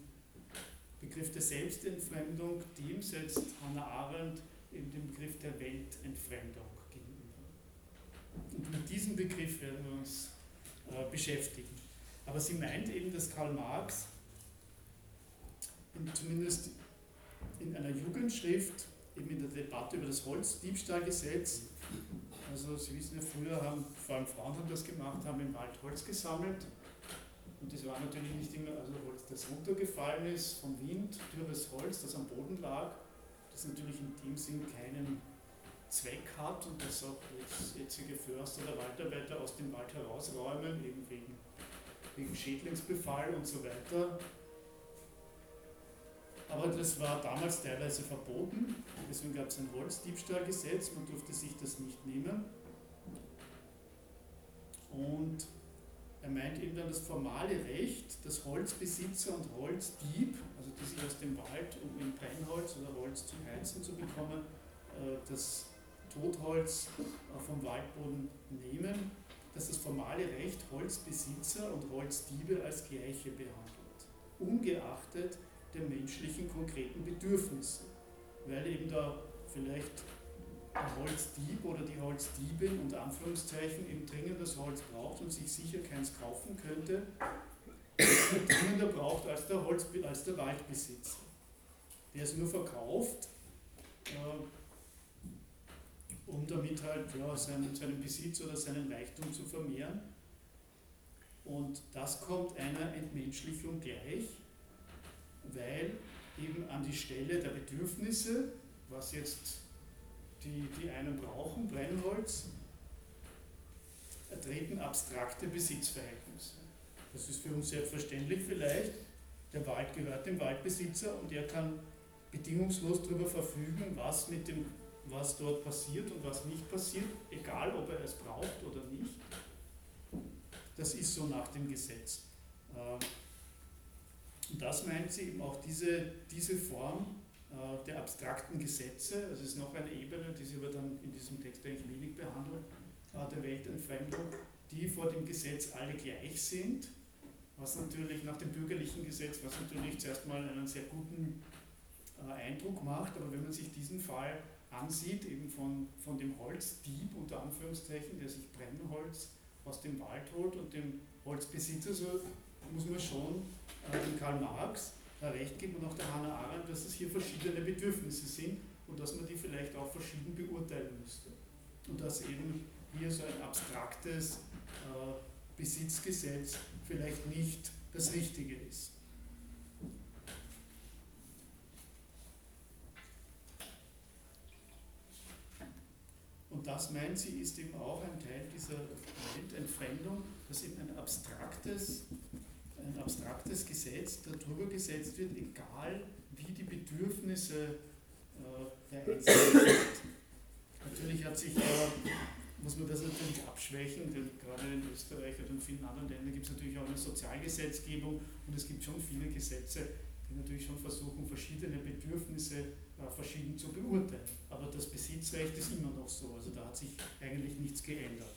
Begriff der Selbstentfremdung, dem setzt Hannah Arendt eben den Begriff der Weltentfremdung gegenüber. Und mit diesem Begriff werden wir uns äh, beschäftigen. Aber sie meint eben, dass Karl Marx zumindest in einer Jugendschrift, eben in der Debatte über das Holzdiebstahlgesetz, also Sie wissen ja, früher haben vor allem Frauen haben das gemacht, haben im Wald Holz gesammelt. Und das war natürlich nicht immer, also Holz, das runtergefallen ist vom Wind, dürres Holz, das am Boden lag, das natürlich in dem Sinn keinen Zweck hat und das auch jetzt jetzige Förster oder Waldarbeiter aus dem Wald herausräumen, eben wegen wegen Schädlingsbefall und so weiter. Aber das war damals teilweise verboten, deswegen gab es ein Holzdiebstahlgesetz, man durfte sich das nicht nehmen. Und er meint eben dann das formale Recht, dass Holzbesitzer und Holzdieb, also die sich aus dem Wald, um in Brennholz oder Holz zum Heizen zu bekommen, äh, das Totholz vom Waldboden nehmen dass das formale Recht Holzbesitzer und Holzdiebe als gleiche behandelt, ungeachtet der menschlichen konkreten Bedürfnisse, weil eben da vielleicht der Holzdieb oder die Holzdiebin unter Anführungszeichen eben dringend das Holz braucht und sich sicher keins kaufen könnte, dringender braucht als der, Holz, als der Waldbesitzer, der es nur verkauft, äh, um damit halt ja, seinen, seinen Besitz oder seinen Reichtum zu vermehren. Und das kommt einer Entmenschlichung gleich, weil eben an die Stelle der Bedürfnisse, was jetzt die, die einen brauchen, Brennholz, treten abstrakte Besitzverhältnisse. Das ist für uns selbstverständlich vielleicht. Der Wald gehört dem Waldbesitzer und er kann bedingungslos darüber verfügen, was mit dem was dort passiert und was nicht passiert, egal ob er es braucht oder nicht. das ist so nach dem Gesetz. Äh, und das meint sie eben auch diese, diese Form äh, der abstrakten Gesetze, es ist noch eine Ebene, die sie aber dann in diesem Text eigentlich wenig behandelt, äh, der Weltentfremdung, die vor dem Gesetz alle gleich sind, was natürlich nach dem bürgerlichen Gesetz, was natürlich zuerst mal einen sehr guten Eindruck macht, aber wenn man sich diesen Fall ansieht, eben von, von dem Holzdieb unter Anführungszeichen, der sich Brennholz aus dem Wald holt und dem Holzbesitzer, so muss man schon äh, dem Karl Marx recht geben und auch der Hannah Arendt, dass es hier verschiedene Bedürfnisse sind und dass man die vielleicht auch verschieden beurteilen müsste. Und dass eben hier so ein abstraktes äh, Besitzgesetz vielleicht nicht das Richtige ist. Und das meint sie, ist eben auch ein Teil dieser Weltentfremdung, dass eben ein abstraktes, ein abstraktes Gesetz darüber gesetzt wird, egal wie die Bedürfnisse äh, der Einzelnen sind. Natürlich hat sich, äh, muss man das natürlich abschwächen, denn gerade in Österreich und in vielen anderen Ländern gibt es natürlich auch eine Sozialgesetzgebung und es gibt schon viele Gesetze, die natürlich schon versuchen, verschiedene Bedürfnisse äh, verschieden zu beurteilen. Aber das Besitzrecht ist immer noch so, also da hat sich eigentlich nichts geändert.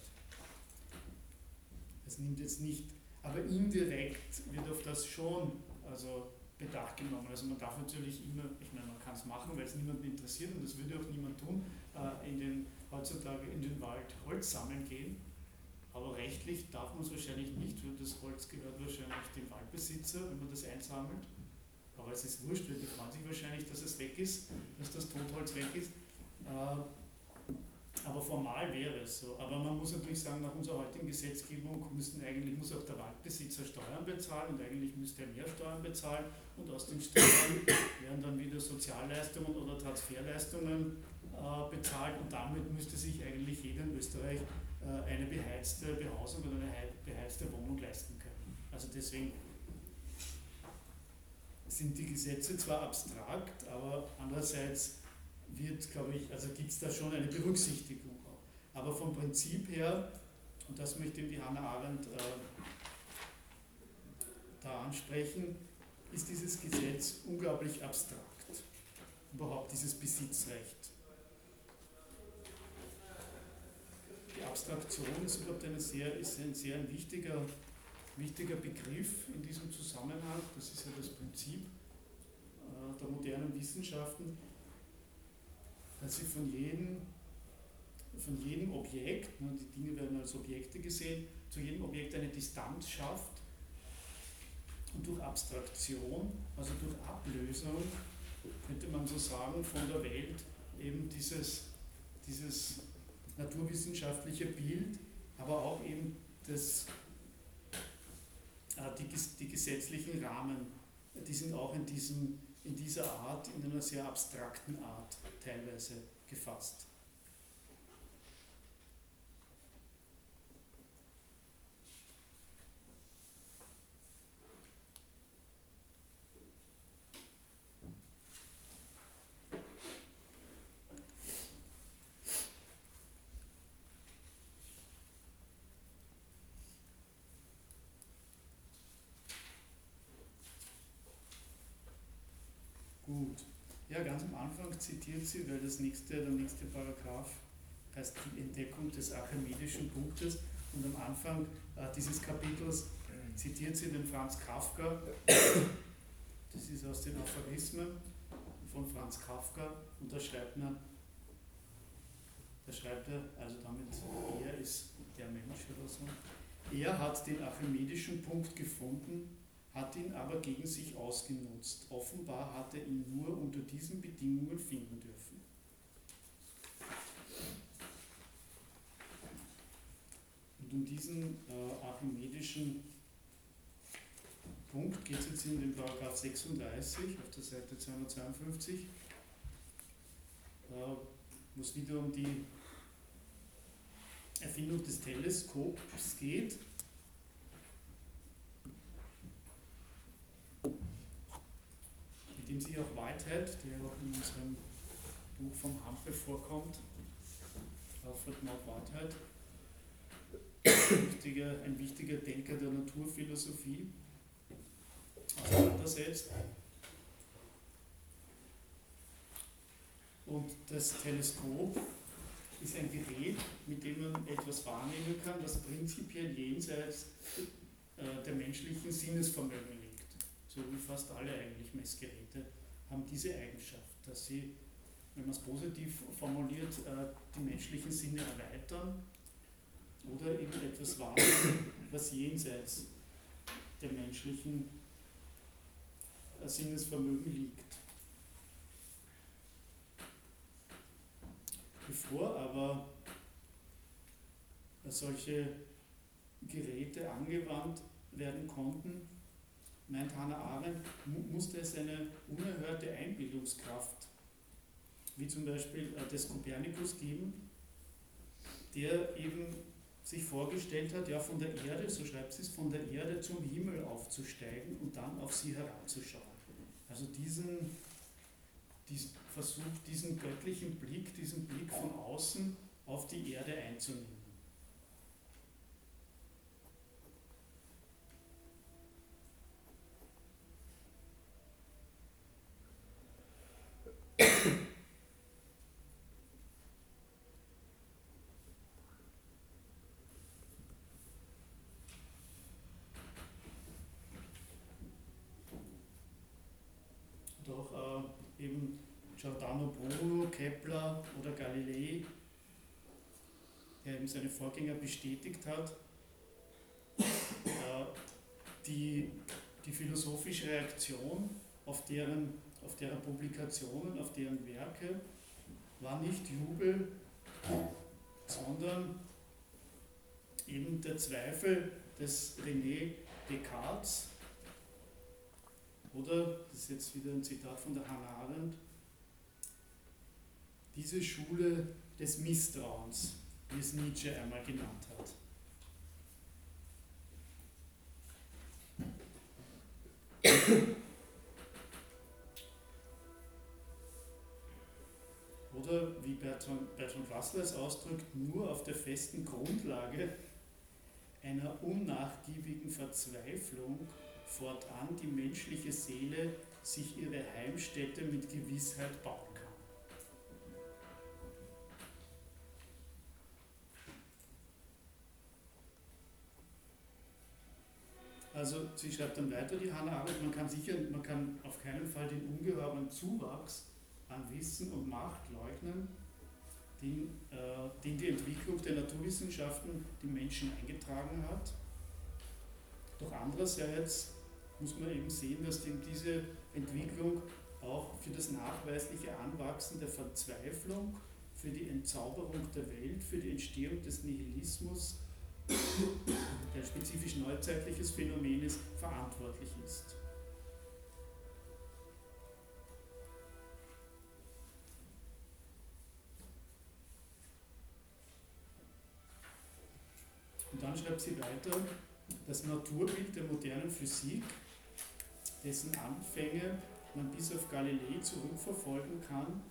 Es nimmt jetzt nicht, aber indirekt wird auf das schon also Bedacht genommen. Also man darf natürlich immer, ich meine, man kann es machen, weil es niemanden interessiert und das würde auch niemand tun, äh, in den, heutzutage in den Wald Holz sammeln gehen. Aber rechtlich darf man es wahrscheinlich nicht, weil das Holz gehört wahrscheinlich dem Waldbesitzer, wenn man das einsammelt. Aber es ist wurscht, weil die freuen sich wahrscheinlich, dass es weg ist, dass das Totholz weg ist. Äh, aber formal wäre es so. Aber man muss natürlich sagen, nach unserer heutigen Gesetzgebung müssten eigentlich, muss auch der Waldbesitzer Steuern bezahlen und eigentlich müsste er mehr Steuern bezahlen und aus den Steuern werden dann wieder Sozialleistungen oder Transferleistungen äh, bezahlt und damit müsste sich eigentlich jeder in Österreich äh, eine beheizte Behausung oder eine beheizte Wohnung leisten können. Also deswegen sind die Gesetze zwar abstrakt, aber andererseits wird, glaube ich, also gibt es da schon eine Berücksichtigung. Aber vom Prinzip her, und das möchte die Hannah Arendt äh, da ansprechen, ist dieses Gesetz unglaublich abstrakt. Überhaupt dieses Besitzrecht. Die Abstraktion ist überhaupt eine sehr, ist ein sehr ein wichtiger wichtiger Begriff in diesem Zusammenhang, das ist ja das Prinzip äh, der modernen Wissenschaften, dass sie von jedem, von jedem Objekt, ne, die Dinge werden als Objekte gesehen, zu jedem Objekt eine Distanz schafft und durch Abstraktion, also durch Ablösung, könnte man so sagen, von der Welt eben dieses, dieses naturwissenschaftliche Bild, aber auch eben das die, die gesetzlichen Rahmen, die sind auch in, diesem, in dieser Art, in einer sehr abstrakten Art teilweise gefasst. Gut. Ja, ganz am Anfang zitiert sie, weil das nächste, der nächste Paragraph heißt die Entdeckung des archimedischen Punktes. Und am Anfang äh, dieses Kapitels zitiert sie den Franz Kafka. Das ist aus den Aphorismen von Franz Kafka. Und da schreibt er, da schreibt er, also damit, er ist der Mensch oder so. Er hat den archimedischen Punkt gefunden hat ihn aber gegen sich ausgenutzt. Offenbar hat er ihn nur unter diesen Bedingungen finden dürfen. Und um diesen äh, archimedischen Punkt geht es jetzt in den Paragraph 36 auf der Seite 252, äh, wo es wieder um die Erfindung des Teleskops geht. Dem sich auch Whitehead, der auch in unserem Buch vom Hampe vorkommt, Alfred Maud Whitehead, wichtiger, ein wichtiger Denker der Naturphilosophie, auseinandersetzt. Und das Teleskop ist ein Gerät, mit dem man etwas wahrnehmen kann, das prinzipiell jenseits äh, der menschlichen Sinnesvermögen liegt. So wie fast alle eigentlich Messgeräte haben diese Eigenschaft, dass sie, wenn man es positiv formuliert, äh, die menschlichen Sinne erweitern oder eben etwas wahrnehmen, was jenseits der menschlichen äh, Sinnesvermögen liegt. Bevor aber solche Geräte angewandt werden konnten, meint Hannah Arendt, musste es eine unerhörte Einbildungskraft, wie zum Beispiel äh, des Kopernikus geben, der eben sich vorgestellt hat, ja von der Erde, so schreibt sie es, von der Erde zum Himmel aufzusteigen und dann auf sie heranzuschauen. Also diesen, diesen versucht, diesen göttlichen Blick, diesen Blick von außen auf die Erde einzunehmen. Doch äh, eben Giordano Bruno, Kepler oder Galilei, der eben seine Vorgänger bestätigt hat, äh, die, die philosophische Reaktion auf deren, auf deren Publikationen, auf deren Werke war nicht Jubel, sondern eben der Zweifel des René Descartes, oder, das ist jetzt wieder ein Zitat von der Hannah Arendt, diese Schule des Misstrauens, wie es Nietzsche einmal genannt hat. Oder wie Bertrand, Bertrand Russell es ausdrückt, nur auf der festen Grundlage einer unnachgiebigen Verzweiflung fortan die menschliche Seele sich ihre Heimstätte mit Gewissheit bauen Also sie schreibt dann weiter, die Hannah Arendt, man kann sicher, man kann auf keinen Fall den ungeheuren Zuwachs an Wissen und Macht leugnen, den, äh, den die Entwicklung der Naturwissenschaften den Menschen eingetragen hat. Doch andererseits muss man eben sehen, dass eben diese Entwicklung auch für das nachweisliche Anwachsen der Verzweiflung, für die Entzauberung der Welt, für die Entstehung des Nihilismus der spezifisch neuzeitliches Phänomen ist, verantwortlich ist. Und dann schreibt sie weiter, das Naturbild der modernen Physik, dessen Anfänge man bis auf Galilei zurückverfolgen kann,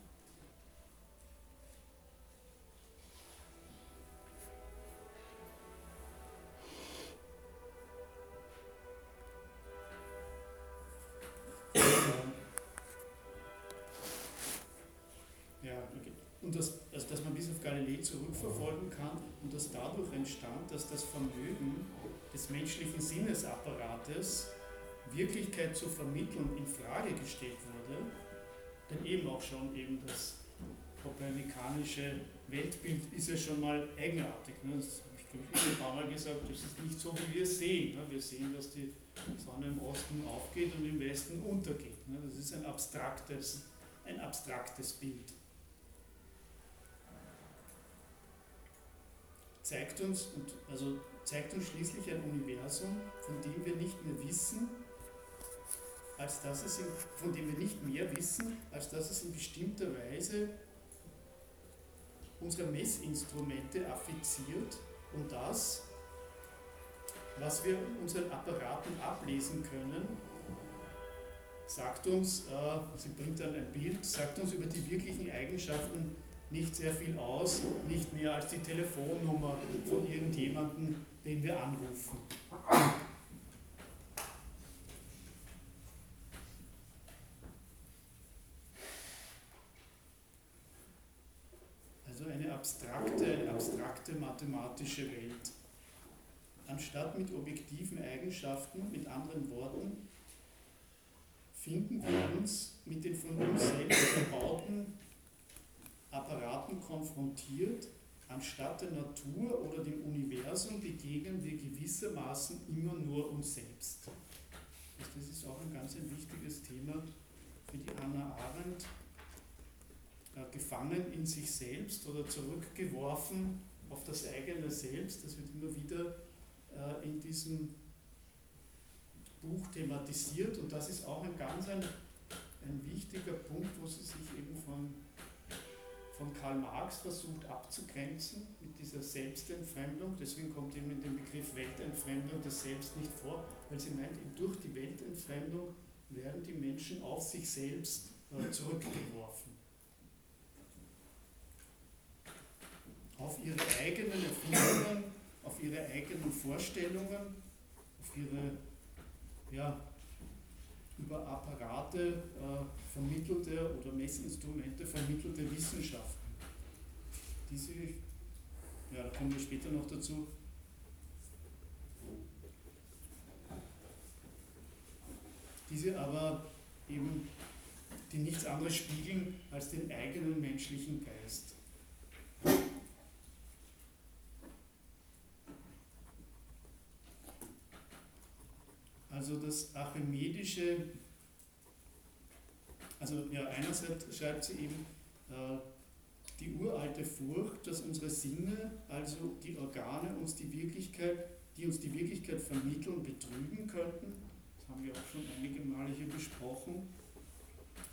entstand, dass das Vermögen des menschlichen Sinnesapparates, Wirklichkeit zu vermitteln, in Frage gestellt wurde, denn eben auch schon eben das kopernikanische Weltbild ist ja schon mal eigenartig. Ne? Das habe ich ein paar Mal gesagt, das ist nicht so, wie wir es sehen. Ne? Wir sehen, dass die Sonne im Osten aufgeht und im Westen untergeht. Ne? Das ist ein abstraktes, ein abstraktes Bild. Zeigt uns, also zeigt uns schließlich ein Universum, von dem wir nicht mehr wissen, als dass es in, von dem wir nicht mehr wissen, als dass es in bestimmter Weise unsere Messinstrumente affiziert und das, was wir unseren Apparaten ablesen können, sagt uns, äh, sie bringt dann ein Bild, sagt uns über die wirklichen Eigenschaften nicht sehr viel aus, nicht mehr als die Telefonnummer von irgendjemandem, den wir anrufen. Also eine abstrakte, eine abstrakte mathematische Welt. Anstatt mit objektiven Eigenschaften, mit anderen Worten, finden wir uns mit den von uns selbst erbauten Apparaten konfrontiert, anstatt der Natur oder dem Universum begegnen wir gewissermaßen immer nur uns selbst. Das ist auch ein ganz ein wichtiges Thema für die Hannah Arendt. Äh, gefangen in sich selbst oder zurückgeworfen auf das eigene Selbst, das wird immer wieder äh, in diesem Buch thematisiert und das ist auch ein ganz ein, ein wichtiger Punkt, wo sie sich eben von von Karl Marx versucht abzugrenzen mit dieser Selbstentfremdung. Deswegen kommt eben in dem Begriff Weltentfremdung das Selbst nicht vor, weil sie meint, durch die Weltentfremdung werden die Menschen auf sich selbst äh, zurückgeworfen. Auf ihre eigenen Erfindungen, auf ihre eigenen Vorstellungen, auf ihre ja, über Apparate äh, vermittelte oder Messinstrumente vermittelte Wissenschaften. Diese, ja, da kommen wir später noch dazu, diese aber eben, die nichts anderes spiegeln als den eigenen menschlichen Geist. Also das archimedische, also ja, einerseits schreibt sie eben äh, die uralte Furcht, dass unsere Sinne, also die Organe, uns die Wirklichkeit, die uns die Wirklichkeit vermitteln, betrügen könnten. Das haben wir auch schon einige Male hier besprochen.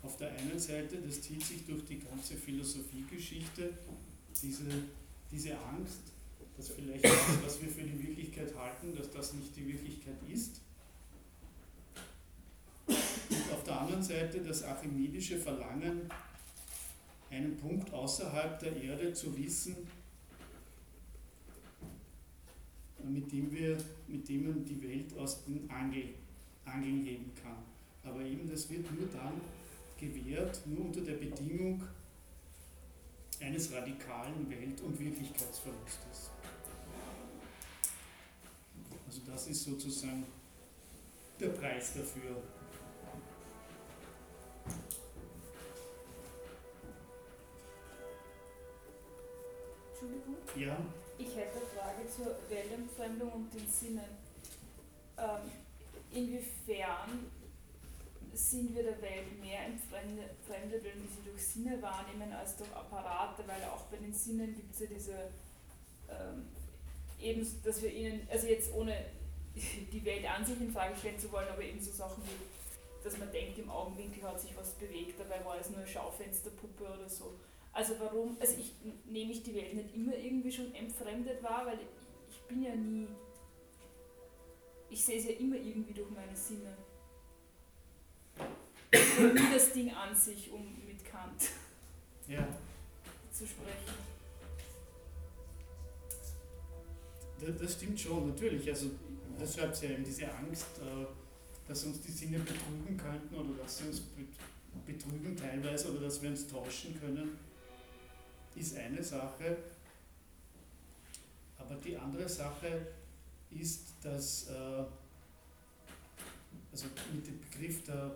Auf der einen Seite, das zieht sich durch die ganze Philosophiegeschichte, diese, diese Angst, dass vielleicht das, was wir für die Wirklichkeit halten, dass das nicht die Wirklichkeit ist. Und auf der anderen Seite das archimedische Verlangen, einen Punkt außerhalb der Erde zu wissen, mit dem, wir, mit dem man die Welt aus den Angel, Angeln heben kann. Aber eben das wird nur dann gewährt, nur unter der Bedingung eines radikalen Welt- und Wirklichkeitsverlustes. Also das ist sozusagen der Preis dafür. Entschuldigung? Ja. Ich hätte eine Frage zur Weltentfremdung und den Sinnen. Ähm, inwiefern sind wir der Welt mehr entfremdet, wenn wir sie durch Sinne wahrnehmen, als durch Apparate? Weil auch bei den Sinnen gibt es ja diese, ähm, eben, dass wir ihnen, also jetzt ohne die Welt an sich in Frage stellen zu wollen, aber eben so Sachen wie, dass man denkt, im Augenwinkel hat sich was bewegt, dabei war es nur eine Schaufensterpuppe oder so also warum, also ich nehme ich die Welt nicht immer irgendwie schon entfremdet wahr, weil ich, ich bin ja nie, ich sehe es ja immer irgendwie durch meine Sinne. nie das Ding an sich, um mit Kant ja. zu sprechen. Das stimmt schon, natürlich. Also das schreibt ja eben, diese Angst, äh, dass uns die Sinne betrügen könnten oder dass sie uns betrügen teilweise oder dass wir uns täuschen können ist eine Sache, aber die andere Sache ist, dass äh, also mit dem Begriff der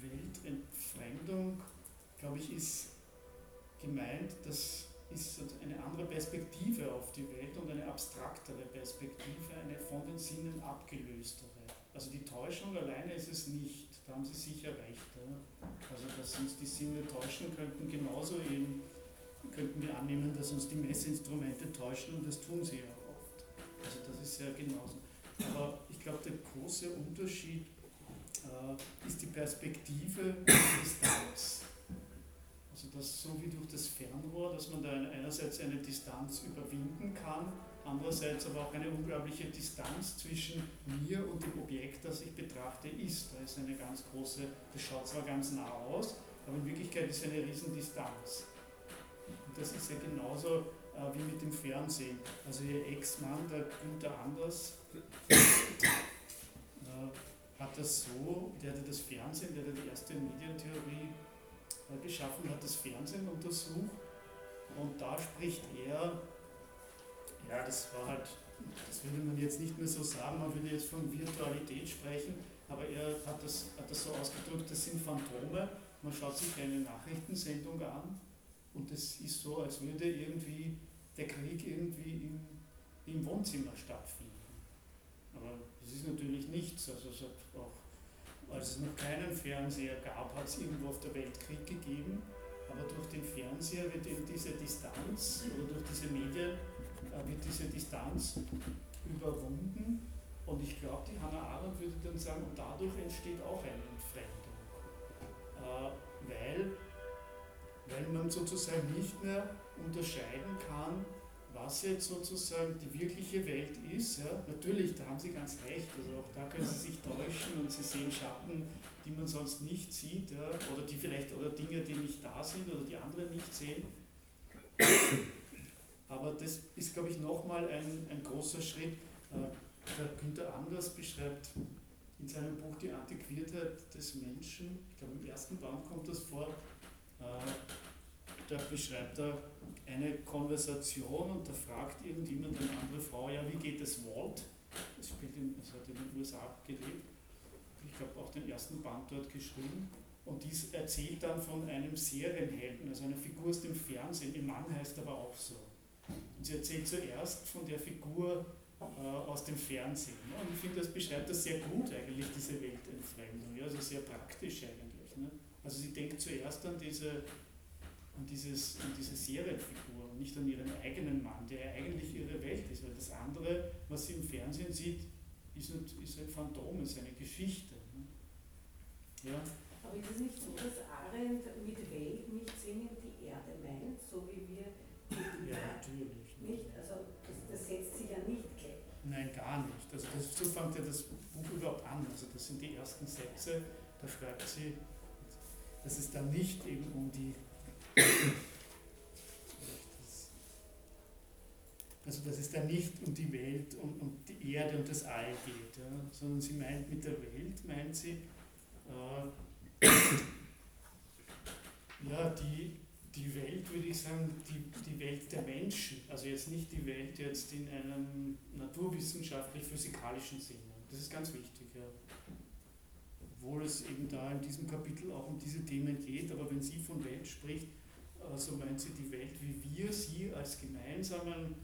Weltentfremdung, glaube ich, ist gemeint, das ist eine andere Perspektive auf die Welt und eine abstraktere Perspektive, eine von den Sinnen abgelöstere. Also die Täuschung alleine ist es nicht, da haben Sie sicher recht. Also dass uns die Sinne täuschen könnten, genauso eben könnten wir annehmen, dass uns die Messinstrumente täuschen und das tun sie ja oft. Also das ist ja genauso. Aber ich glaube, der große Unterschied äh, ist die Perspektive des Distanz. Also dass so wie durch das Fernrohr, dass man da einerseits eine Distanz überwinden kann, andererseits aber auch eine unglaubliche Distanz zwischen mir und dem Objekt, das ich betrachte, ist. Da ist eine ganz große, das schaut zwar ganz nah aus, aber in Wirklichkeit ist eine riesen Distanz das ist ja genauso äh, wie mit dem Fernsehen. Also ihr Ex-Mann, der Günther Anders, äh, hat das so, der hat das Fernsehen, der hat die erste Medientheorie äh, geschaffen, hat das Fernsehen untersucht und da spricht er, ja, das war halt, das würde man jetzt nicht mehr so sagen, man würde jetzt von Virtualität sprechen, aber er hat das, hat das so ausgedrückt, das sind Phantome. Man schaut sich eine Nachrichtensendung an und es ist so, als würde irgendwie der Krieg irgendwie im, im Wohnzimmer stattfinden. Aber es ist natürlich nichts. Also es hat auch, als es noch keinen Fernseher gab, hat es irgendwo auf der Welt Krieg gegeben. Aber durch den Fernseher wird eben diese Distanz oder durch diese Medien wird diese Distanz überwunden. Und ich glaube, die Hannah Arendt würde dann sagen, und dadurch entsteht auch eine Entfremdung. Äh, weil, weil man sozusagen nicht mehr unterscheiden kann, was jetzt sozusagen die wirkliche Welt ist. Ja. Natürlich, da haben Sie ganz recht, also auch da können Sie sich täuschen und Sie sehen Schatten, die man sonst nicht sieht, ja, oder die vielleicht, oder Dinge, die nicht da sind oder die andere nicht sehen. Aber das ist, glaube ich, nochmal ein, ein großer Schritt. Äh, der Günther Anders beschreibt in seinem Buch Die Antiquiertheit des Menschen, ich glaube im ersten Band kommt das vor, äh, da beschreibt er eine Konversation und da fragt irgendjemand eine andere Frau, ja, wie geht es Walt? Das, spielt in, das hat in den USA gelebt. Ich glaube auch den ersten Band dort geschrieben. Und dies erzählt dann von einem Serienhelden, also einer Figur aus dem Fernsehen. Ihr Mann heißt aber auch so. Und sie erzählt zuerst von der Figur äh, aus dem Fernsehen. Ne? Und ich finde, das beschreibt das sehr gut eigentlich, diese Weltentfremdung. Ja? Also sehr praktisch eigentlich. Ne? Also sie denkt zuerst an diese an, dieses, an diese Serienfigur und nicht an ihren eigenen Mann, der eigentlich ihre Welt ist. Weil das andere, was sie im Fernsehen sieht, ist, nicht, ist ein Phantom, ist eine Geschichte. Ne? Ja. Aber ist es nicht so, dass Arendt mit Welt nicht zwingend die Erde meint, so wie wir Ja, natürlich. Nicht? Also das, das, setzt sich ja nicht gleich. Nein, gar nicht. Also das, so fängt ja das Buch überhaupt an. Also das sind die ersten Sätze, da schreibt sie, dass es dann nicht eben um die also dass es da nicht um die Welt, um, um die Erde und das All geht, ja, sondern sie meint mit der Welt, meint sie, äh, ja, die, die Welt, würde ich sagen, die, die Welt der Menschen, also jetzt nicht die Welt jetzt in einem naturwissenschaftlich-physikalischen Sinne. Das ist ganz wichtig, ja. Obwohl es eben da in diesem Kapitel auch um diese Themen geht, aber wenn sie von Welt spricht, so meint sie die Welt, wie wir sie als gemeinsamen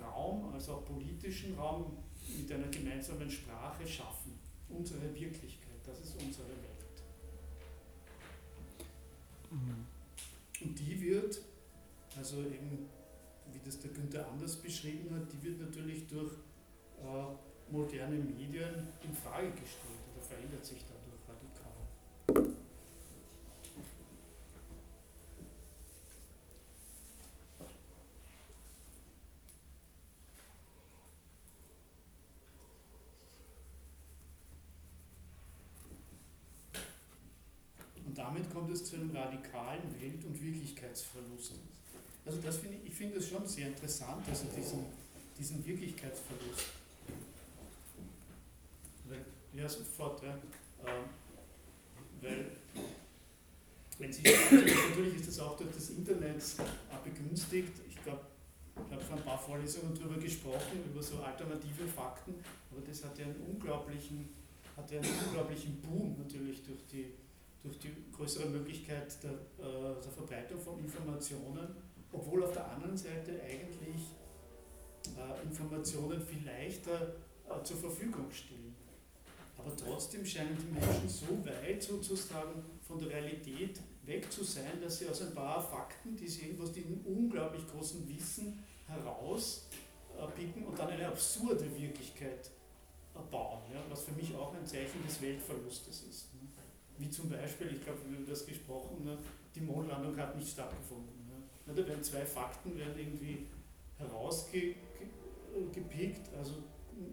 Raum, also auch politischen Raum mit einer gemeinsamen Sprache schaffen. Unsere Wirklichkeit, das ist unsere Welt. Mhm. Und die wird, also eben, wie das der Günther Anders beschrieben hat, die wird natürlich durch äh, moderne Medien in Frage gestellt oder verändert sich dadurch radikal. Damit kommt es zu einem radikalen Welt- und Wirklichkeitsverlust. Also das finde ich, ich finde das schon sehr interessant, also diesen, diesen Wirklichkeitsverlust. Weil, ja, sofort, ja. Ähm, weil, wenn Sie natürlich ist das auch durch das Internet begünstigt. Ich glaube, ich habe vor ein paar Vorlesungen darüber gesprochen, über so alternative Fakten, aber das hat ja einen unglaublichen, hat ja einen unglaublichen Boom natürlich durch die durch die größere Möglichkeit der, äh, der Verbreitung von Informationen, obwohl auf der anderen Seite eigentlich äh, Informationen viel leichter äh, zur Verfügung stehen. Aber trotzdem scheinen die Menschen so weit sozusagen von der Realität weg zu sein, dass sie aus ein paar Fakten, die sie aus diesem unglaublich großen Wissen herauspicken und dann eine absurde Wirklichkeit bauen, ja, was für mich auch ein Zeichen des Weltverlustes ist. Wie zum Beispiel, ich glaube, wir haben das gesprochen, ne, die Mondlandung hat nicht stattgefunden. Ne. Da werden zwei Fakten werden irgendwie herausgepickt. Also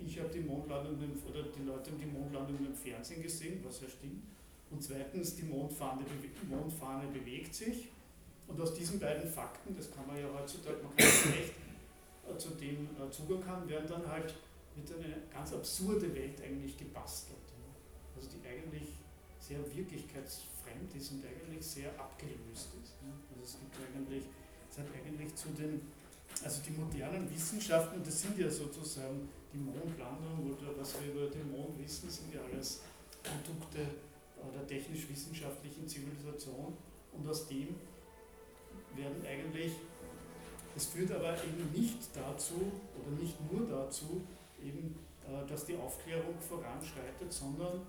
ich habe die Mondlandung oder die Leute haben die Mondlandung im Fernsehen gesehen, was ja stimmt. Und zweitens, die Mondfahne, Mondfahne bewegt sich. Und aus diesen beiden Fakten, das kann man ja heutzutage, man kann es leicht äh, zu dem äh, Zugang haben, werden dann halt wird eine ganz absurde Welt eigentlich gebastelt. Also die eigentlich sehr wirklichkeitsfremd ist und eigentlich sehr abgelöst ist. Also es gibt eigentlich, es hat eigentlich zu den, also die modernen Wissenschaften, das sind ja sozusagen die Mondlandung oder was wir über den Mond wissen, sind ja alles Produkte der technisch-wissenschaftlichen Zivilisation und aus dem werden eigentlich, es führt aber eben nicht dazu oder nicht nur dazu, eben, äh, dass die Aufklärung voranschreitet, sondern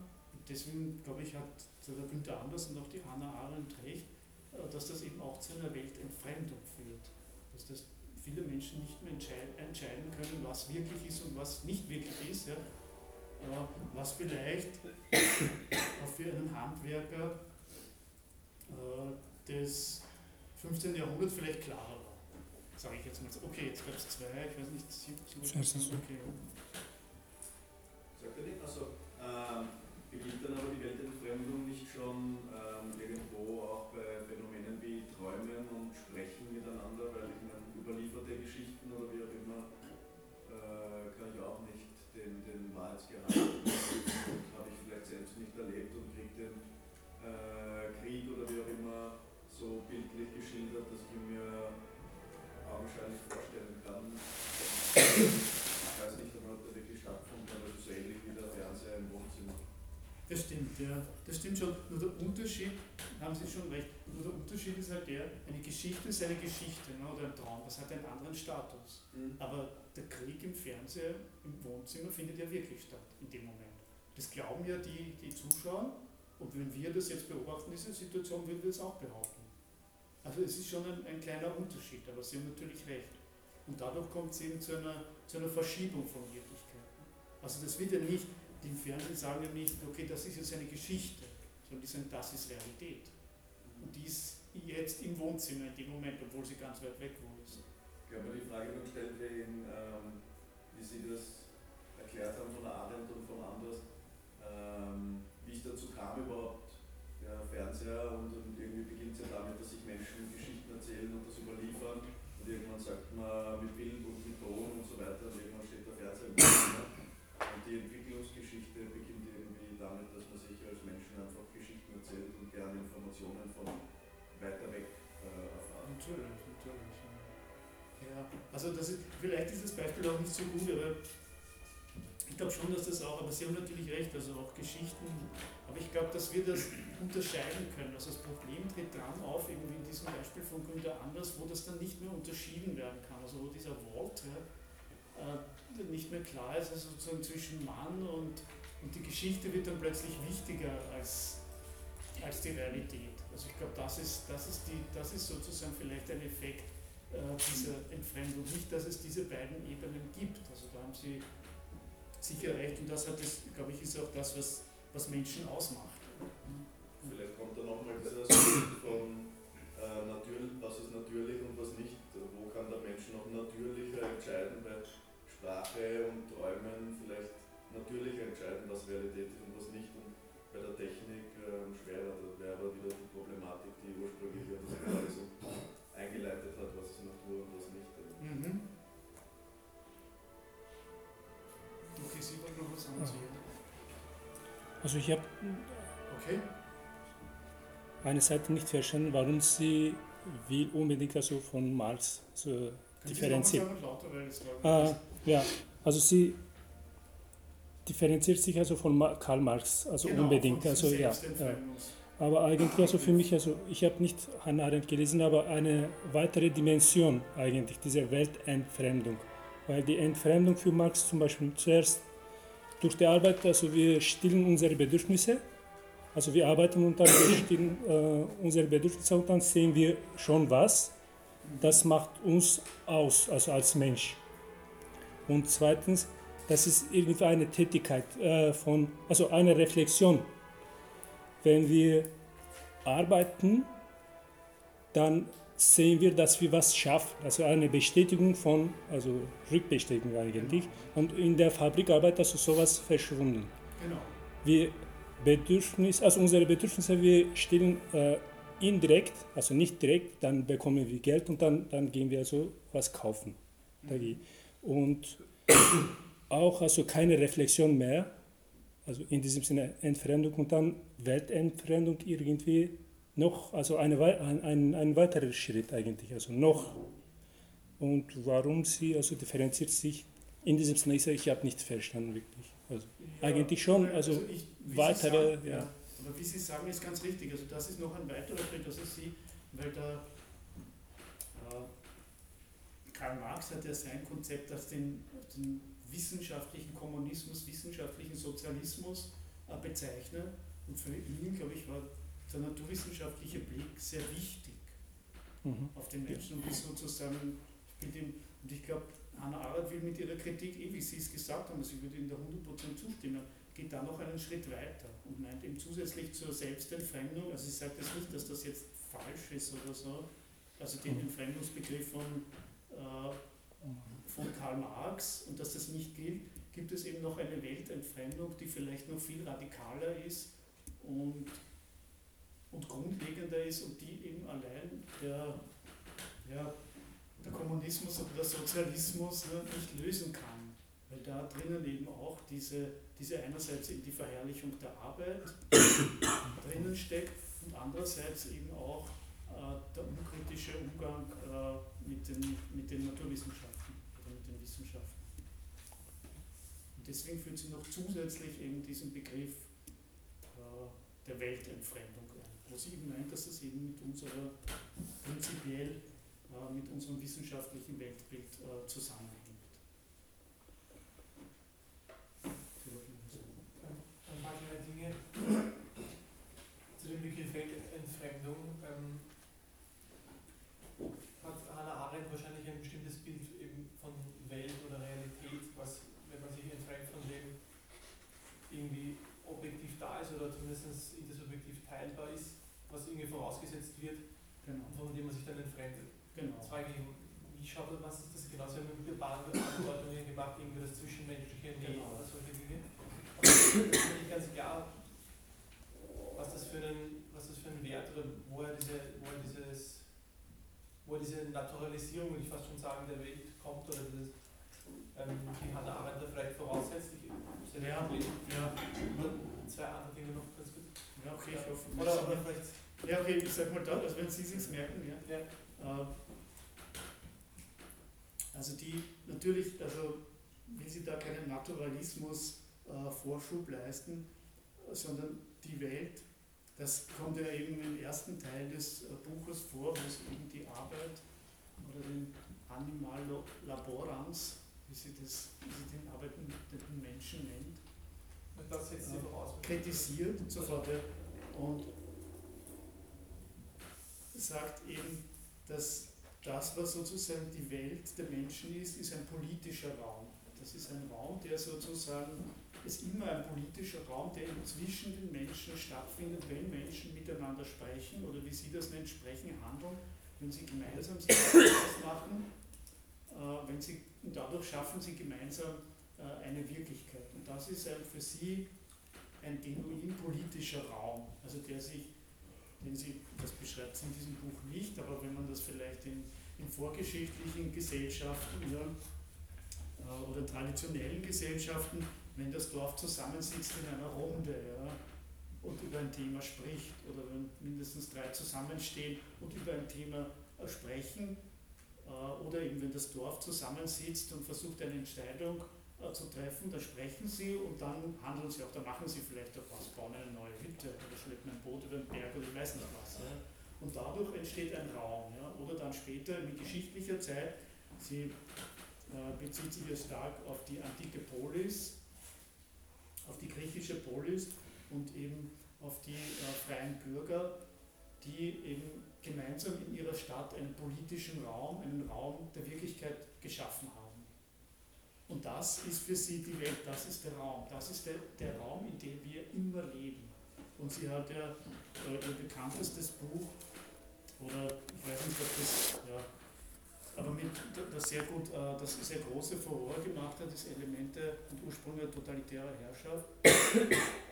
deswegen glaube ich, hat der Günther Anders und auch die Hannah Arendt recht, äh, dass das eben auch zu einer Weltentfremdung führt. Dass das viele Menschen nicht mehr entscheiden können, was wirklich ist und was nicht wirklich ist. Ja. Äh, was vielleicht auch für einen Handwerker des 15. Jahrhunderts vielleicht klarer war. Sage ich jetzt mal. Okay, jetzt gab es zwei, ich weiß nicht, sieben, sieben, okay. Sagt er nicht? Also, ähm, beginnt dann aber die Weltentfremdung nicht schon ähm, irgendwo auch bei Phänomenen wie Träumen und Sprechen miteinander, weil ich meine, überlieferte Geschichten oder wie auch immer, äh, kann ich auch nicht den, den Wahrheitsgehalt, habe ich vielleicht selbst nicht erlebt und kriege den äh, Krieg oder wie auch immer so bildlich geschildert, dass ich mir augenscheinlich vorstellen kann. Das stimmt, ja. Das stimmt schon. Nur der Unterschied, haben Sie schon recht, nur der Unterschied ist halt der, eine Geschichte ist eine Geschichte ne, oder ein Traum, das hat einen anderen Status. Mhm. Aber der Krieg im Fernseher, im Wohnzimmer findet ja wirklich statt in dem Moment. Das glauben ja die, die Zuschauer und wenn wir das jetzt beobachten, diese Situation, würden wir es auch behaupten. Also es ist schon ein, ein kleiner Unterschied, aber Sie haben natürlich recht. Und dadurch kommt es eben zu einer, zu einer Verschiebung von Wirklichkeiten. Also das wird ja nicht die im Fernsehen sagen ja nicht, okay, das ist jetzt eine Geschichte, sondern die sagen, das ist Realität. Und die ist jetzt im Wohnzimmer in dem Moment, obwohl sie ganz weit weg wohnt. Ich mir die Frage noch gestellt, wegen, ähm, wie Sie das erklärt haben von der Arendt und von Anders, ähm, wie es dazu kam überhaupt, der Fernseher und, und irgendwie beginnt es ja damit, dass sich Menschen Geschichten erzählen und das überliefern und irgendwann sagt man mit Bild und mit Ton und so weiter und irgendwann steht der Fernseher im Wohnzimmer und die Entwicklungsgeschichte beginnt irgendwie damit, dass man sich als Menschen einfach Geschichten erzählt und gerne Informationen von weiter weg äh, erfahrt. Natürlich, natürlich. Ja, also das ist, vielleicht ist das Beispiel auch nicht so gut, aber ich glaube schon, dass das auch, aber Sie haben natürlich recht, also auch Geschichten, aber ich glaube, dass wir das unterscheiden können. Also das Problem tritt dann auf, irgendwie in diesem Beispiel von Günther Anders, wo das dann nicht mehr unterschieden werden kann. Also wo dieser ja, äh, nicht mehr klar ist, also sozusagen zwischen Mann und, und die Geschichte wird dann plötzlich wichtiger als, als die Realität. Also ich glaube, das ist, das, ist das ist sozusagen vielleicht ein Effekt äh, dieser Entfremdung. Nicht, dass es diese beiden Ebenen gibt. Also da haben Sie sicher recht und das hat das, glaube ich, ist auch das, was, was Menschen ausmacht. Vielleicht kommt da nochmal dieser Aspekt von äh, natürlich, was ist natürlich und was nicht. Wo kann der Mensch noch natürlicher entscheiden, weil Sprache und Träumen vielleicht natürlicher entscheiden, was Realität ist und was nicht. Und bei der Technik ähm, schwerer. Da wäre aber wieder die Problematik, die ursprünglich ja das gerade so eingeleitet hat, was ist Natur und was nicht. Mhm. Okay, Sie wollen noch was anziehen? Also ich habe okay. eine Seite nicht verstanden, warum sie will unbedingt also von Marx so differenzieren. Äh, ja, also sie differenziert sich also von Karl Marx, also genau, unbedingt. Also, ja, ja. Aber eigentlich, also für mich, also ich habe nicht Hannah Arendt gelesen, aber eine weitere Dimension eigentlich dieser Weltentfremdung. Weil die Entfremdung für Marx zum Beispiel zuerst durch die Arbeit, also wir stillen unsere Bedürfnisse, also wir arbeiten und dann wir stillen äh, unsere Bedürfnisse und dann sehen wir schon was. Das macht uns aus, also als Mensch. Und zweitens, das ist irgendwie eine Tätigkeit äh, von, also eine Reflexion. Wenn wir arbeiten, dann sehen wir, dass wir was schaffen, also eine Bestätigung von, also Rückbestätigung eigentlich. Und in der Fabrikarbeit ist also sowas verschwunden. Genau. Wir Bedürfnis, also unsere Bedürfnisse, wir stellen äh, indirekt, also nicht direkt, dann bekommen wir Geld und dann, dann gehen wir also was kaufen. Mhm. Und auch also keine Reflexion mehr, also in diesem Sinne Entfremdung und dann Weltentfremdung irgendwie noch, also eine, ein, ein, weiterer Schritt eigentlich, also noch. Und warum sie also differenziert sich in diesem Sinne, ich, ich habe nicht verstanden wirklich. Also ja, eigentlich schon, also, also ich, weitere, sagen, ja. ja. Aber wie Sie sagen, ist ganz richtig. Also das ist noch ein weiterer Schritt, also Sie, weil da äh, Karl Marx hat ja sein Konzept als den, den wissenschaftlichen Kommunismus, wissenschaftlichen Sozialismus äh, bezeichnet. Und für ihn, glaube ich, war der naturwissenschaftliche Blick sehr wichtig mhm. auf den Menschen und ist sozusagen, spielt ihm, und ich glaube, Hannah Arendt will mit ihrer Kritik, eh wie Sie es gesagt haben, also ich würde Ihnen da 100% zustimmen, geht da noch einen Schritt weiter und meint eben zusätzlich zur Selbstentfremdung, also ich sage das nicht, dass das jetzt falsch ist oder so, also den mhm. Entfremdungsbegriff von, von Karl Marx und dass das nicht gilt, gibt es eben noch eine Weltentfremdung, die vielleicht noch viel radikaler ist und und grundlegender ist und die eben allein der, ja, der Kommunismus oder der Sozialismus ne, nicht lösen kann. Weil da drinnen eben auch diese, diese einerseits eben die Verherrlichung der Arbeit drinnen steckt und andererseits eben auch äh, der unkritische Umgang äh, mit, den, mit den Naturwissenschaften oder mit den Wissenschaften. Und deswegen führt sie noch zusätzlich eben diesen Begriff äh, der Weltentfremdung wo sie eben meint, dass das eben mit unserer prinzipiell äh, mit unserem wissenschaftlichen Weltbild äh, zusammenhängt. Ein paar kleine Dinge zu dem Begriff Weltentfremdung. Ähm, hat Hannah Arendt wahrscheinlich ein bestimmtes Bild eben von Welt oder Realität, was, wenn man sich entfremdet von dem, irgendwie objektiv da ist oder zumindest intersubjektiv teilbar ist was irgendwie vorausgesetzt wird genau. und von dem man sich dann entfremdet. Genau. Jetzt frage ich, wie schaut das, was ist das genau? Sie haben mit Beantwortungen gemacht, irgendwie das Zwischenmenschliche genau. oder solche Dinge. Aber es ist nicht ganz klar, was das für einen, was das für einen Wert oder woher diese, woher dieses, woher diese Naturalisierung, würde ich fast schon sagen, der Welt kommt oder dieses, ähm, die Hannah Arendt da vielleicht voraussetzt. Ich, ja, ja. Zwei andere Dinge noch ganz gut. Ja, okay, ich hoffe. Oder, aber vielleicht ja, okay, ich sag mal da, also wenn Sie sich merken, ja. ja. Äh, also die natürlich, also will sie da keinen Naturalismus äh, Vorschub leisten, sondern die Welt, das kommt ja eben im ersten Teil des äh, Buches vor, wo es eben die Arbeit oder den Animal Laborans, wie sie, das, wie sie den arbeitenden Menschen nennt, das jetzt äh, kritisiert sofort. Ja. Und sagt eben, dass das, was sozusagen die Welt der Menschen ist, ist ein politischer Raum. Das ist ein Raum, der sozusagen, ist immer ein politischer Raum, der zwischen den Menschen stattfindet, wenn Menschen miteinander sprechen oder wie Sie das nennen, sprechen, handeln, wenn sie gemeinsam sich machen, äh, wenn sie, und dadurch schaffen sie gemeinsam äh, eine Wirklichkeit. Und das ist ein, für Sie ein genuin politischer Raum, also der sich den sie, das beschreibt sie in diesem Buch nicht, aber wenn man das vielleicht in, in vorgeschichtlichen Gesellschaften ja, äh, oder traditionellen Gesellschaften, wenn das Dorf zusammensitzt in einer Runde ja, und über ein Thema spricht oder wenn mindestens drei zusammenstehen und über ein Thema äh, sprechen äh, oder eben wenn das Dorf zusammensitzt und versucht eine Entscheidung zu treffen, da sprechen sie und dann handeln sie auch, da machen sie vielleicht auch was, bauen eine neue Hütte oder schleppen ein Boot über den Berg oder ich weiß nicht was. Ja. Und dadurch entsteht ein Raum. Ja. Oder dann später mit geschichtlicher Zeit, sie äh, bezieht sich ja stark auf die antike Polis, auf die griechische Polis und eben auf die äh, freien Bürger, die eben gemeinsam in ihrer Stadt einen politischen Raum, einen Raum der Wirklichkeit geschaffen haben. Und das ist für sie die Welt, das ist der Raum, das ist der, der Raum, in dem wir immer leben. Und sie hat ja äh, ihr bekanntestes Buch, oder ich weiß nicht, ob das, ja, aber mit, das sehr gut, äh, das sehr große Furore gemacht hat, das Elemente und Ursprünge totalitärer Herrschaft.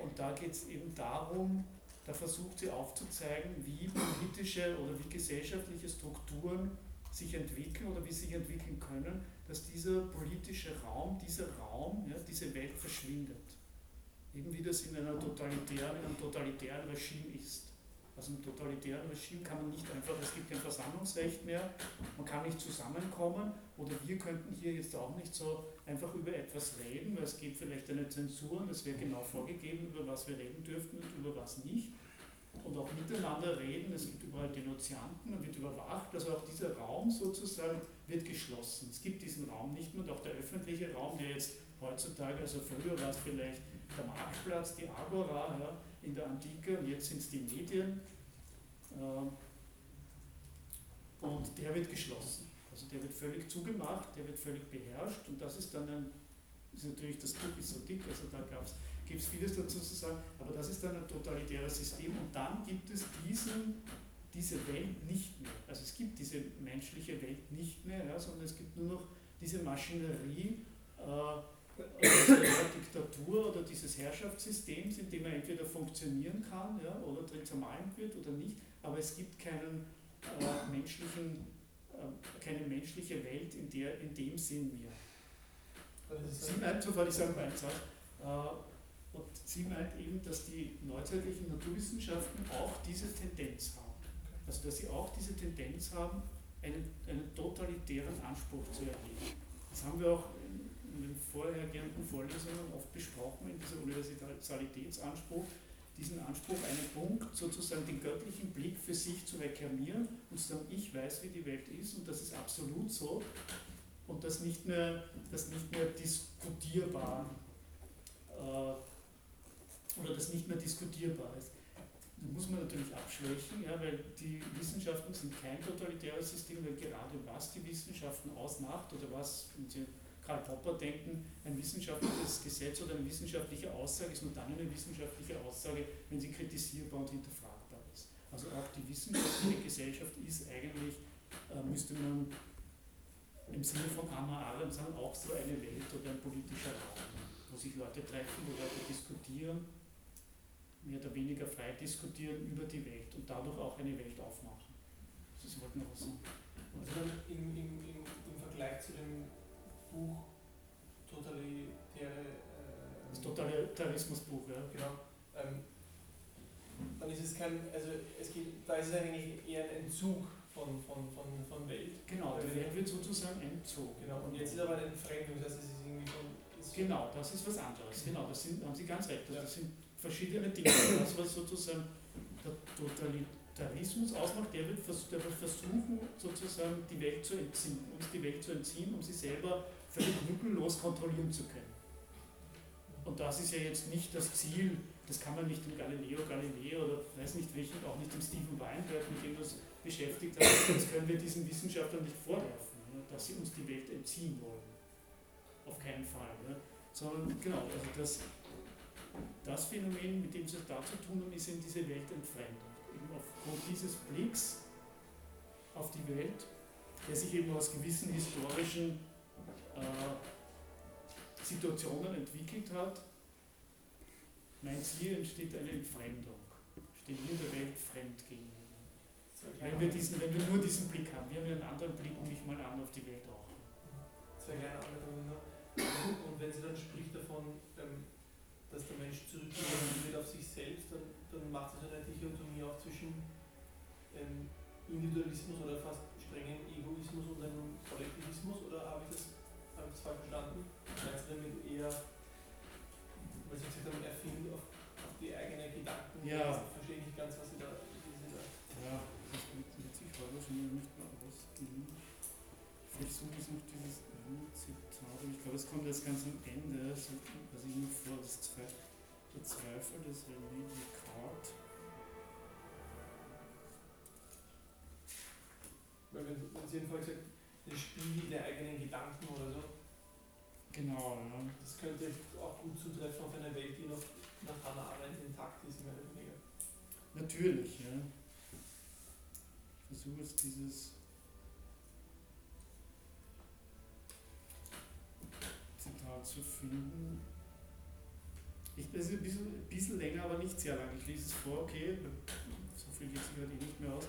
Und da geht es eben darum, da versucht sie aufzuzeigen, wie politische oder wie gesellschaftliche Strukturen sich entwickeln oder wie sie sich entwickeln können, dass dieser politische Raum, dieser Raum, ja, diese Welt verschwindet. Eben wie das in, einer totalitären, in einem totalitären Regime ist. Also im totalitären Regime kann man nicht einfach, es gibt kein Versammlungsrecht mehr, man kann nicht zusammenkommen oder wir könnten hier jetzt auch nicht so einfach über etwas reden, weil es gibt vielleicht eine Zensur und es wäre genau vorgegeben, über was wir reden dürften und über was nicht. Und auch miteinander reden, es gibt überall Denunzianten, man wird überwacht, also auch dieser Raum sozusagen wird geschlossen. Es gibt diesen Raum nicht mehr und auch der öffentliche Raum, der jetzt heutzutage, also früher war es vielleicht der Marktplatz, die Agora, ja, in der Antike und jetzt sind es die Medien. Ähm, und der wird geschlossen. Also der wird völlig zugemacht, der wird völlig beherrscht und das ist dann ein, ist natürlich, das Buch ist so dick, also da gibt es vieles dazu zu sagen, aber das ist dann ein totalitäres System und dann gibt es diesen, diese Welt nicht mehr. Also es gibt diese menschliche Welt nicht mehr, ja, sondern es gibt nur noch diese Maschinerie, äh, dieser Diktatur oder dieses Herrschaftssystems, in dem er entweder funktionieren kann ja, oder drin zermalmt wird oder nicht, aber es gibt keinen äh, menschlichen, äh, keine menschliche Welt, in, der, in dem Sinn mehr. Sie meint, sofort ich sage einen Satz, äh, und sie meint eben, dass die neuzeitlichen Naturwissenschaften auch diese Tendenz haben. Also dass sie auch diese Tendenz haben, einen, einen totalitären Anspruch zu erheben. Das haben wir auch in den vorhergehenden Vorlesungen oft besprochen, in dieser Universalitätsanspruch, diesen Anspruch, einen Punkt, sozusagen den göttlichen Blick für sich zu reklamieren und zu sagen, ich weiß, wie die Welt ist und das ist absolut so und das nicht mehr, das nicht mehr diskutierbar äh, oder das nicht mehr diskutierbar ist. Das muss man natürlich abschwächen, ja, weil die Wissenschaften sind kein totalitäres System, weil gerade was die Wissenschaften ausmacht oder was, wenn Sie Karl Popper denken, ein wissenschaftliches Gesetz oder eine wissenschaftliche Aussage ist nur dann eine wissenschaftliche Aussage, wenn sie kritisierbar und hinterfragbar ist. Also auch die wissenschaftliche Gesellschaft ist eigentlich, äh, müsste man im Sinne von Hannah Arendt sagen, auch so eine Welt oder ein politischer Raum, wo sich Leute treffen, wo Leute diskutieren, mehr oder weniger frei diskutieren über die Welt und dadurch auch eine Welt aufmachen. Das wollten wir auch sagen. Also im, im, im, im Vergleich zu dem Buch Totalitäre. Äh, das Totalitarismusbuch, ja. Genau. Ähm, dann ist es kein, also es geht, da ist es eigentlich eher ein Entzug von, von, von, von Welt. Genau, die Welt wird sozusagen entzogen. Genau, und jetzt ist aber eine Entfremdung, das heißt, es ist irgendwie von. Genau, das ist was anderes. Genau, das sind, haben Sie ganz recht. Das, ja. das sind verschiedene Dinge. Das, was sozusagen der Totalitarismus ausmacht, der wird, versuchen, sozusagen die Welt zu entziehen, uns die Welt zu entziehen, um sie selber völlig lückenlos kontrollieren zu können. Und das ist ja jetzt nicht das Ziel, das kann man nicht im Galileo Galilei oder weiß nicht welchen, auch nicht im Stephen Weinberg, mit dem das beschäftigt hat, das können wir diesen Wissenschaftlern nicht vorwerfen, ne, dass sie uns die Welt entziehen wollen. Auf keinen Fall. Ne? Sondern genau, also das, das Phänomen, mit dem sie da zu tun haben, ist in diese Weltentfremdung. Eben aufgrund dieses Blicks auf die Welt, der sich eben aus gewissen historischen äh, Situationen entwickelt hat, meint hier entsteht eine Entfremdung, steht hier der Welt fremd gegenüber. Wenn wir, diesen, wenn wir nur diesen Blick haben, wir haben einen anderen Blick, nicht mal an auf die Welt auch. Zwei kleine Anmerkungen noch. Und wenn sie dann spricht davon, ähm, dass der Mensch zurückgeworfen wird auf sich selbst, dann, dann macht so eine Dichotomie auch zwischen ähm, Individualismus oder fast strengen Egoismus und einem Kollektivismus, oder habe ich das habe ich das falsch verstanden? Meinst du damit eher, weil Sie gesagt haben, er findet auf, auf die eigenen Gedanken? Ja. Ich verstehe nicht ganz, was Sie da. Sie da ja, das ist witzig, war das schon nicht mehr aus. Vielleicht suche ich noch dieses Zitat, ich glaube, es kommt jetzt ganz am Ende, so, noch vor, das Zweifel, der Zweifel des René Descartes. Weil wenn, wenn Sie vorhin gesagt den Spiegel der eigenen Gedanken oder so. Genau, ja. Das könnte auch gut zutreffen auf eine Welt, die noch nach Hannah Arendt intakt ist, mehr oder weniger. Natürlich, ja. Ich versuche jetzt dieses Zitat zu finden. Ich bin ein bisschen, ein bisschen länger, aber nicht sehr lang. Ich lese es vor, okay, so viel geht sich heute eh nicht mehr aus.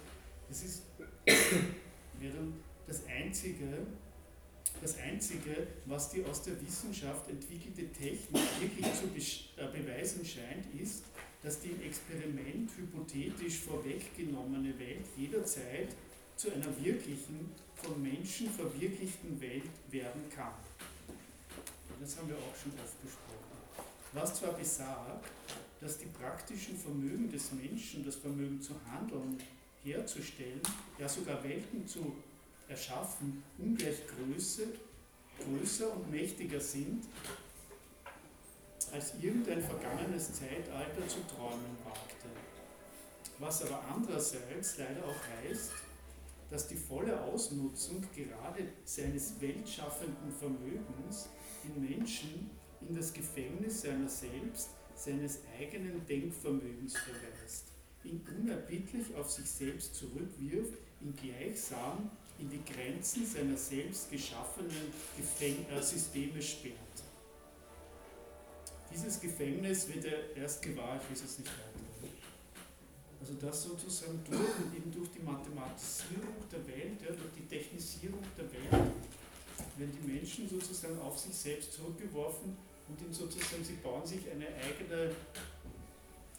Das ist während das Einzige, das Einzige, was die aus der Wissenschaft entwickelte Technik wirklich zu äh, beweisen scheint, ist, dass die im Experiment hypothetisch vorweggenommene Welt jederzeit zu einer wirklichen, von Menschen verwirklichten Welt werden kann. Das haben wir auch schon oft besprochen. Was zwar besagt, dass die praktischen Vermögen des Menschen, das Vermögen zu handeln, herzustellen, ja sogar Welten zu erschaffen, ungleich Größe, größer und mächtiger sind, als irgendein vergangenes Zeitalter zu träumen wagte. Was aber andererseits leider auch heißt, dass die volle Ausnutzung gerade seines weltschaffenden Vermögens den Menschen in das Gefängnis seiner selbst, seines eigenen Denkvermögens verweist, ihn unerbittlich auf sich selbst zurückwirft, ihn gleichsam in die Grenzen seiner selbst geschaffenen Gefäng äh, Systeme sperrt. Dieses Gefängnis wird er erst gewahr, ich weiß es nicht weiter. Also das sozusagen durch, eben durch die Mathematisierung der Welt, ja, durch die Technisierung der Welt, werden die Menschen sozusagen auf sich selbst zurückgeworfen und in sozusagen, sie bauen sich eine eigene,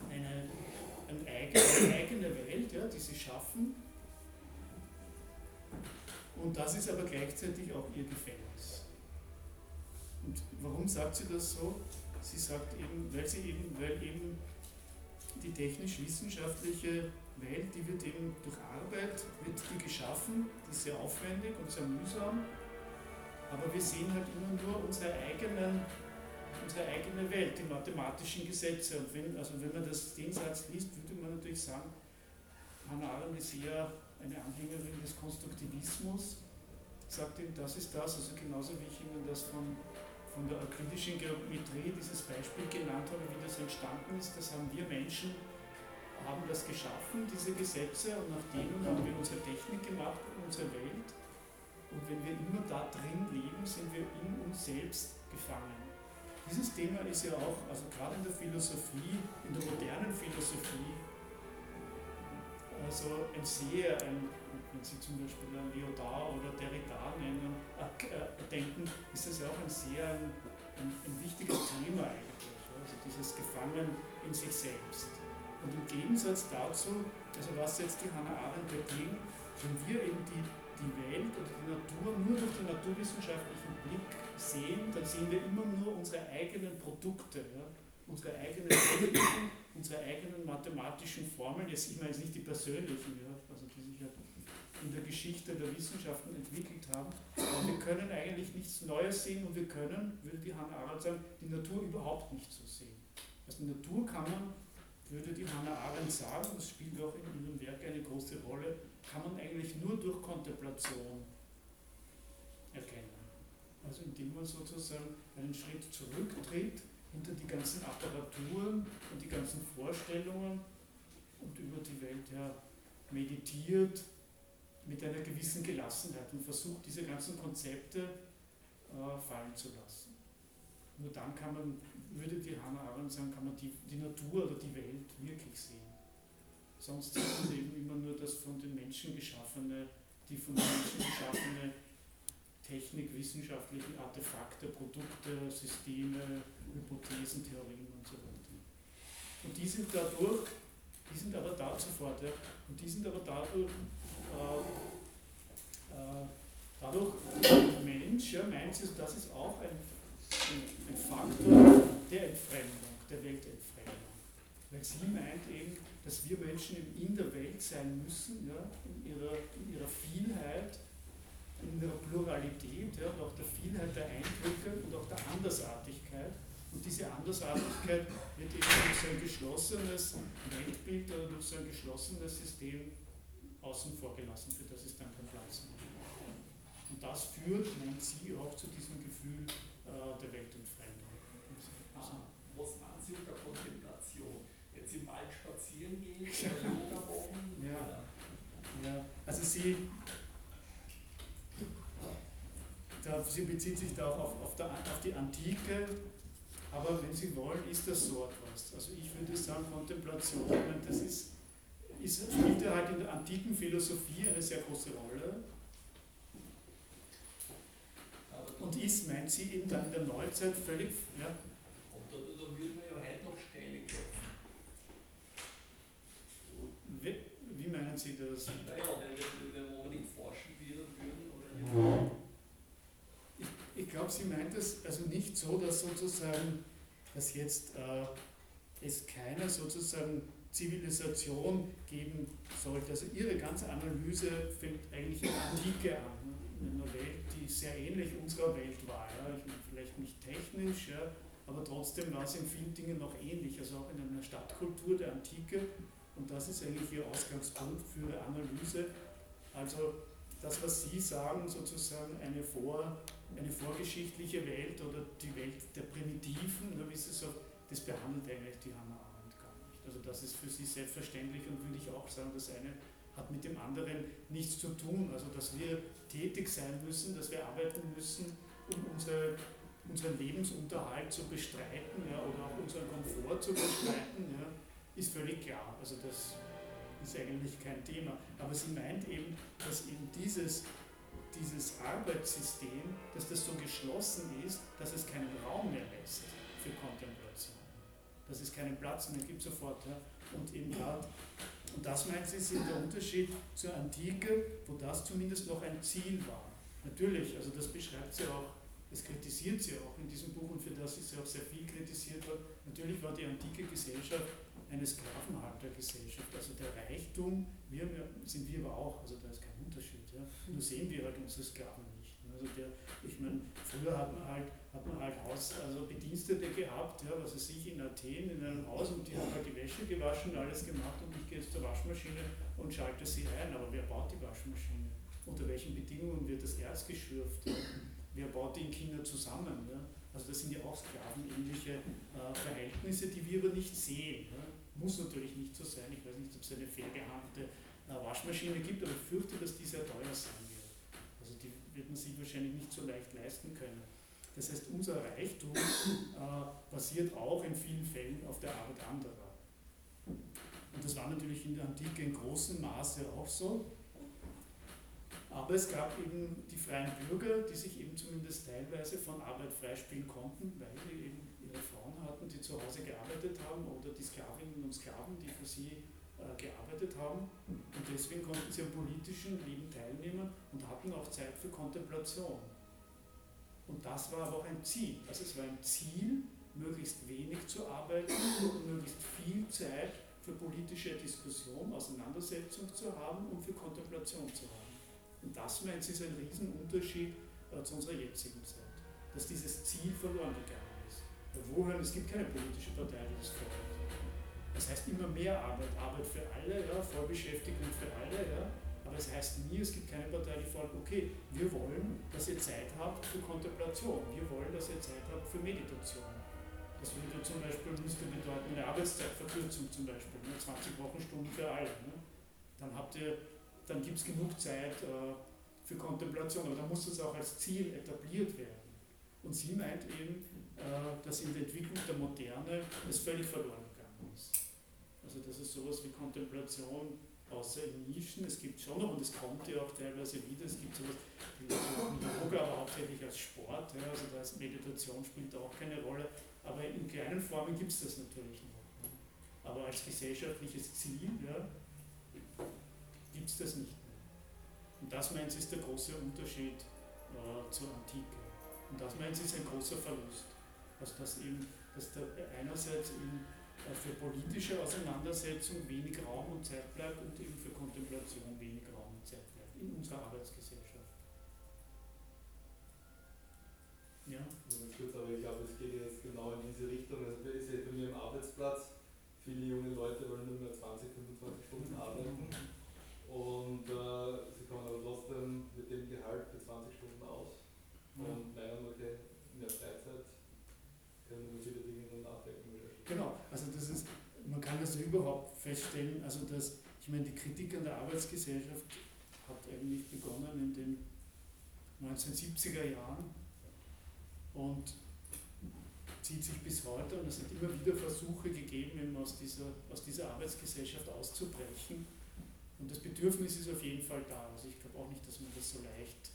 eine, eine eigene, eine eigene Welt, ja, die sie schaffen. Und das ist aber gleichzeitig auch ihr Gefängnis. Und warum sagt sie das so? Sie sagt eben, weil sie eben, weil eben die technisch-wissenschaftliche Welt, die wird eben durch Arbeit, wird die geschaffen, die ist sehr aufwendig und sehr mühsam, aber wir sehen halt immer nur unsere, eigenen, unsere eigene Welt, die mathematischen Gesetze. Und wenn, also wenn man das, den Satz liest, würde man natürlich sagen, Hannah Arendt ist eher eine Anhängerin des Konstruktivismus, sagt eben, das ist das, also genauso wie ich Ihnen das von von der euklidischen Geometrie dieses Beispiel genannt habe, wie das entstanden ist. Das haben wir Menschen, haben das geschaffen, diese Gesetze, und nach denen haben wir unsere Technik gemacht unsere Welt. Und wenn wir immer da drin leben, sind wir in uns selbst. Dieses Thema ist ja auch, also gerade in der Philosophie, in der modernen Philosophie, also ein sehr, ein, wenn Sie zum Beispiel an Lyotard oder Derrida nennen, äh, äh, denken, ist das ja auch ein sehr ein, ein, ein wichtiges Thema eigentlich. Also dieses Gefangen in sich selbst. Und im Gegensatz dazu, also was jetzt die Hannah Arendt dagegen, wenn wir eben die, die Welt oder die Natur nur durch den naturwissenschaftlichen Blick sehen, dann sehen wir immer nur unsere eigenen Produkte, ja? unsere eigenen Techniken, unsere eigenen mathematischen Formeln, jetzt, ich meine jetzt nicht die persönlichen, ja? also die sich ja in der Geschichte der Wissenschaften entwickelt haben. Aber wir können eigentlich nichts Neues sehen und wir können, würde die Hannah Arendt sagen, die Natur überhaupt nicht so sehen. Also die Natur kann man, würde die Hannah Arendt sagen, das spielt auch in ihrem Werk eine große Rolle, kann man eigentlich nur durch Kontemplation erkennen. Also indem man sozusagen einen Schritt zurücktritt hinter die ganzen Apparaturen und die ganzen Vorstellungen und über die Welt her meditiert mit einer gewissen Gelassenheit und versucht, diese ganzen Konzepte äh, fallen zu lassen. Nur dann kann man, würde die Hannah Arendt sagen, kann man die, die Natur oder die Welt wirklich sehen. Sonst sieht man eben immer nur das von den Menschen geschaffene, die von den Menschen geschaffene Technik, wissenschaftlichen Artefakte, Produkte, Systeme, Hypothesen, Theorien und so weiter. Und die sind dadurch, die sind aber da sofort, ja, und die sind aber dadurch äh, äh, dadurch Mensch, ja, meint sie, das ist auch ein, ein, ein Faktor der Entfremdung, der Weltentfremdung. Weil sie meint eben, dass wir Menschen in der Welt sein müssen, ja, in, ihrer, in ihrer Vielheit, in ihrer Pluralität ja, und auch der Vielheit der Eindrücke und auch der Andersartigkeit. Und diese Andersartigkeit wird eben durch so ein geschlossenes Weltbild oder durch so ein geschlossenes System außen vor gelassen, für das ist dann kein Platz mehr. Und das führt, meint sie, auch zu diesem Gefühl äh, der Weltentfremdung. Ah, was meinen Sie mit der Kontemplation? Jetzt im Wald spazieren gehen oder Yoga machen? Ja. ja, also sie, da, sie bezieht sich da auf, auf, der, auf die Antike Aber wenn Sie wollen, ist das so etwas. Also ich würde sagen, Kontemplation, das ist, ist, spielt halt in der antiken Philosophie eine sehr große Rolle. Und ist, meint sie, eben dann in der Neuzeit völlig. Ja? Und da, da würde man ja heute noch Steine klopfen. Wie, wie meinen Sie das? Naja, wenn wir, wenn wir nicht forschen würden oder. Ich, ich glaube, sie meint es also nicht so, dass sozusagen, dass jetzt äh, es keine sozusagen Zivilisation geben sollte. Also ihre ganze Analyse fängt eigentlich in der Antike an, ne? in einer Welt, die sehr ähnlich unserer Welt war. Ja? Ich meine, vielleicht nicht technisch, ja? aber trotzdem war es in vielen Dingen noch ähnlich, also auch in einer Stadtkultur der Antike. Und das ist eigentlich ihr Ausgangspunkt für ihre Analyse. Also das, was Sie sagen, sozusagen eine, vor, eine vorgeschichtliche Welt oder die Welt der Primitiven, wie Sie so, das behandelt eigentlich die Hannah Arendt gar nicht. Also das ist für Sie selbstverständlich und würde ich auch sagen, das eine hat mit dem anderen nichts zu tun. Also dass wir tätig sein müssen, dass wir arbeiten müssen, um unsere, unseren Lebensunterhalt zu bestreiten ja, oder auch unseren Komfort zu bestreiten, ja, ist völlig klar. Also das ist eigentlich kein Thema. Aber sie meint eben, dass eben dieses, dieses Arbeitssystem, dass das so geschlossen ist, dass es keinen Raum mehr lässt für Kontemplation. Dass es keinen Platz mehr gibt sofort. Und eben gerade, und das meint sie, ist der Unterschied zur Antike, wo das zumindest noch ein Ziel war. Natürlich, also das beschreibt sie auch, das kritisiert sie auch in diesem Buch und für das ist sie auch sehr viel kritisiert worden. Natürlich war die antike Gesellschaft eine Sklavenhaltergesellschaft. Also der Reichtum, wir sind wir aber auch, also da ist kein Unterschied. Ja. Nur sehen wir halt unsere Sklaven nicht. Also der, ich meine, früher hat man halt, hat man halt Haus, also Bedienstete gehabt, ja, was weiß ich, in Athen, in einem Haus und die haben halt die Wäsche gewaschen, alles gemacht und ich gehe jetzt zur Waschmaschine und schalte sie ein. Aber wer baut die Waschmaschine? Unter welchen Bedingungen wird das Erz geschürft? Ja? Wer baut die in China zusammen? Ja? Also das sind ja auch sklavenähnliche äh, Verhältnisse, die wir aber nicht sehen. Ja? Muss natürlich nicht so sein. Ich weiß nicht, ob es eine fair gehandelte äh, Waschmaschine gibt, aber ich fürchte, dass die sehr teuer sein wird. Also die wird man sich wahrscheinlich nicht so leicht leisten können. Das heißt, unser Reichtum äh, basiert auch in vielen Fällen auf der Arbeit anderer. Und das war natürlich in der Antike in großem Maße auch so. Aber es gab eben die freien Bürger, die sich eben zumindest teilweise von Arbeit freispielen konnten, weil sie eben Frauen hatten, die zu Hause gearbeitet haben, oder die Sklavinnen und Sklaven, die für sie äh, gearbeitet haben. Und deswegen konnten sie am politischen Leben teilnehmen und hatten auch Zeit für Kontemplation. Und das war aber auch ein Ziel. Also es war ein Ziel, möglichst wenig zu arbeiten und möglichst viel Zeit für politische Diskussion, Auseinandersetzung zu haben und für Kontemplation zu haben. Und das meint sie ist ein Riesenunterschied äh, zu unserer jetzigen Zeit, dass dieses Ziel verloren gegangen wohin, es gibt keine politische Partei, die das fordert. Das heißt immer mehr Arbeit, Arbeit für alle, ja, Vollbeschäftigung für alle, ja, aber es heißt nie, es gibt keine Partei, die fordert, okay, wir wollen, dass ihr Zeit habt für Kontemplation, wir wollen, dass ihr Zeit habt für Meditation. Das würde zum Beispiel müsste bedeuten, eine Arbeitszeitverkürzung zum Beispiel, ne, 20 Wochenstunden für alle. Ne. Dann habt ihr, dann gibt es genug Zeit äh, für Kontemplation, aber dann muss das auch als Ziel etabliert werden. Und sie meint eben, dass in der Entwicklung der Moderne es völlig verloren gegangen ist. Also dass es sowas wie Kontemplation außer in Nischen, es gibt schon noch und es kommt ja auch teilweise wieder, es gibt sowas, die Yoga, aber hauptsächlich als Sport, ja, also da ist Meditation spielt auch keine Rolle, aber in kleinen Formen gibt es das natürlich noch. Aber als gesellschaftliches Ziel ja, gibt es das nicht mehr. Und das meint sie ist der große Unterschied äh, zur Antike. Und das meint sie ist ein großer Verlust. Also dass, eben, dass da einerseits eben äh, für politische Auseinandersetzung wenig Raum und Zeit bleibt und eben für Kontemplation wenig Raum und Zeit bleibt in unserer Arbeitsgesellschaft. Ja? Gut, aber ich glaube, es geht jetzt genau in diese Richtung. Also ich sehe bei mir am Arbeitsplatz, viele junge Leute wollen nur mehr 20, 25 Stunden arbeiten und äh, sie kommen aber trotzdem mit dem Gehalt für 20 Stunden aus und meinen, okay, in der Freizeit viele Dinge dann nachdenken. Genau, also das ist, man kann das überhaupt feststellen, also dass, ich meine, die Kritik an der Arbeitsgesellschaft hat eigentlich begonnen in den 1970er Jahren und zieht sich bis heute und es hat immer wieder Versuche gegeben, eben aus dieser, aus dieser Arbeitsgesellschaft auszubrechen. Und das Bedürfnis ist auf jeden Fall da. Also ich glaube auch nicht, dass man das so leicht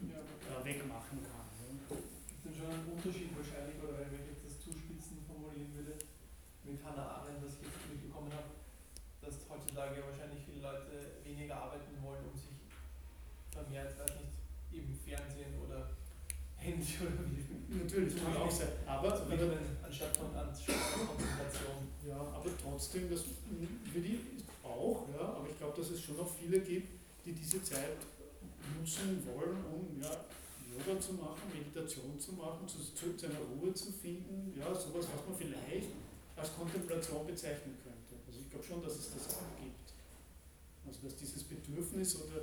ja. äh, wegmachen kann. Ja. Es schon einen Unterschied wahrscheinlich, oder wenn ich jetzt das zuspitzen formulieren würde, mit Hannah Arendt, was ich jetzt mitbekommen habe, dass heutzutage wahrscheinlich viele Leute weniger arbeiten wollen, um sich vermehrt, weiß nicht, eben Fernsehen oder Handy oder wie. Natürlich, kann auch sein. Aber also anstatt von Konzentration. Ja, aber trotzdem, das würde ich auch, ja, aber ich glaube, dass es schon noch viele gibt, die diese Zeit nutzen wollen, um ja, Yoga zu machen, Meditation zu machen, zu, zu, zu einer Ruhe zu finden, ja, sowas, was man vielleicht als Kontemplation bezeichnen könnte. Also ich glaube schon, dass es das auch gibt. Also dass dieses Bedürfnis oder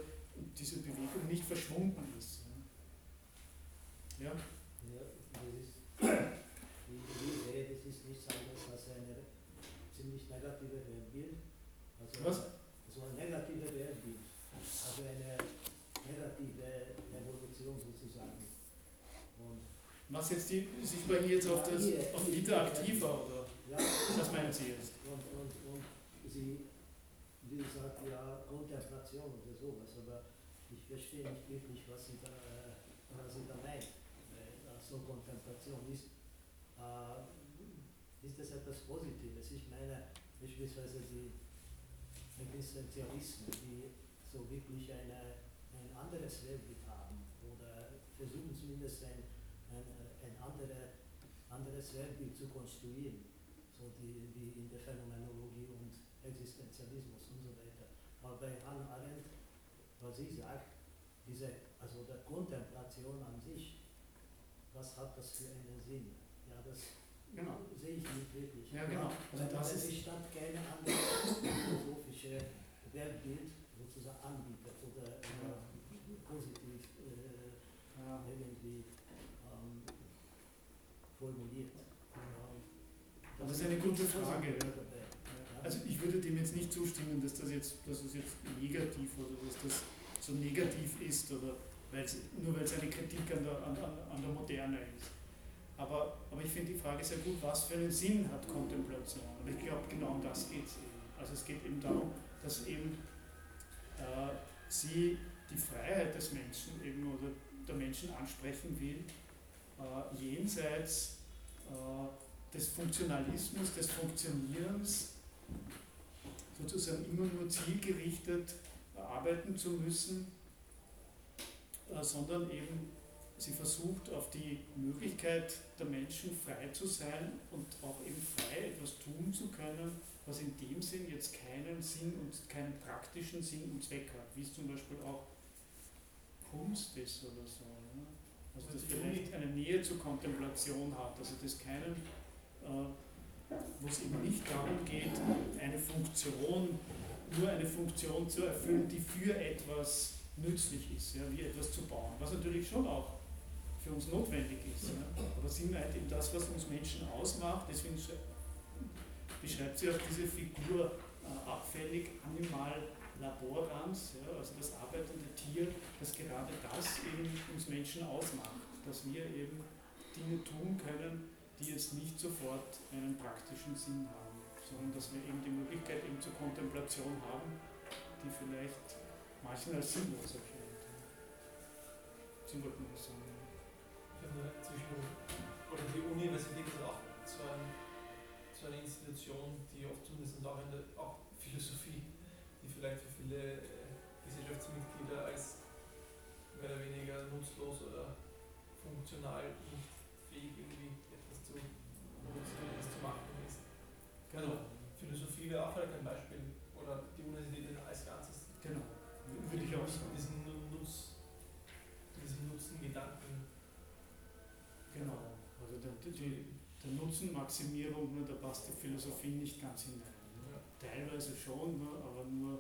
diese Bewegung nicht verschwunden ist. Ja? Ja, das ist, wie sehe, das ist nichts anderes als eine ziemlich negative Weltbild. Also Was? So ein negative Weltbild. Also eine negative Evolution sozusagen. Und was jetzt die, Sie sprechen jetzt auf das auf interaktiver oder ja, was meinen Sie jetzt? Und, und, und Sie, wie gesagt, ja, Kontemplation oder sowas, aber ich verstehe nicht wirklich, was Sie da, äh, was Sie da meinen. So Kontemplation ist, äh, ist das etwas Positives. Ich meine, beispielsweise die Existenzialisten, die so wirklich eine, ein anderes oder versuchen zumindest ein, ein, ein andere, anderes Weltbild zu konstruieren so die, wie in der Phänomenologie und Existenzialismus und so weiter. Aber bei Hannah Arendt, was sie sagt, diese, also der Kontemplation an sich, was hat das für einen Sinn? Ja, das genau. sehe ich nicht wirklich. Ja, genau. Also das ist statt keine andere philosophische Weltbild sozusagen anbietet oder äh, positiv äh, ja. irgendwie ähm, formuliert. Das ist eine gute Frage. Also ich würde dem jetzt nicht zustimmen, dass das jetzt, dass es jetzt negativ oder dass das so negativ ist oder weil's, nur weil es eine Kritik an der, an, an der Moderne ist. Aber, aber ich finde die Frage sehr gut, was für einen Sinn hat Kontemplation? Und ich glaube, genau um das geht es eben. Also es geht eben darum, dass eben äh, sie die Freiheit des Menschen eben oder der Menschen ansprechen will, äh, jenseits äh, des Funktionalismus, des Funktionierens, sozusagen immer nur zielgerichtet arbeiten zu müssen, äh, sondern eben sie versucht auf die Möglichkeit der Menschen frei zu sein und auch eben frei etwas tun zu können, was in dem Sinn jetzt keinen Sinn und keinen praktischen Sinn und Zweck hat, wie es zum Beispiel auch Kunst ist oder so. Ne? Also das vielleicht eine Nähe zur Kontemplation hat, also das keinen wo es eben nicht darum geht, eine Funktion, nur eine Funktion zu erfüllen, die für etwas nützlich ist, ja, wie etwas zu bauen, was natürlich schon auch für uns notwendig ist. Ja. Aber sie meint eben das, was uns Menschen ausmacht, deswegen beschreibt sie auch diese Figur äh, abfällig animal laborans, ja, also das arbeitende Tier, das gerade das eben uns Menschen ausmacht, dass wir eben Dinge tun können, die jetzt nicht sofort einen praktischen Sinn haben, sondern dass wir eben die Möglichkeit eben zur Kontemplation haben, die vielleicht manchen als sinnlos erscheint. Sie wollten sagen. Ich habe zwischen, oder die Universität ist auch so, ein, so eine Institution, die oft zumindest auch in der auch Philosophie, die vielleicht für viele äh, Gesellschaftsmitglieder als mehr oder weniger nutzlos oder funktional Genau. Philosophie wäre auch vielleicht ein Beispiel. Oder die Universität als Ganzes. Genau. Würde ich auch sagen. Diesen, Nutz, diesen Nutzengedanken. Genau. Also der, die, der Nutzenmaximierung, ne, da passt die Philosophie nicht ganz hinein. Ne? Teilweise schon, ne, aber nur,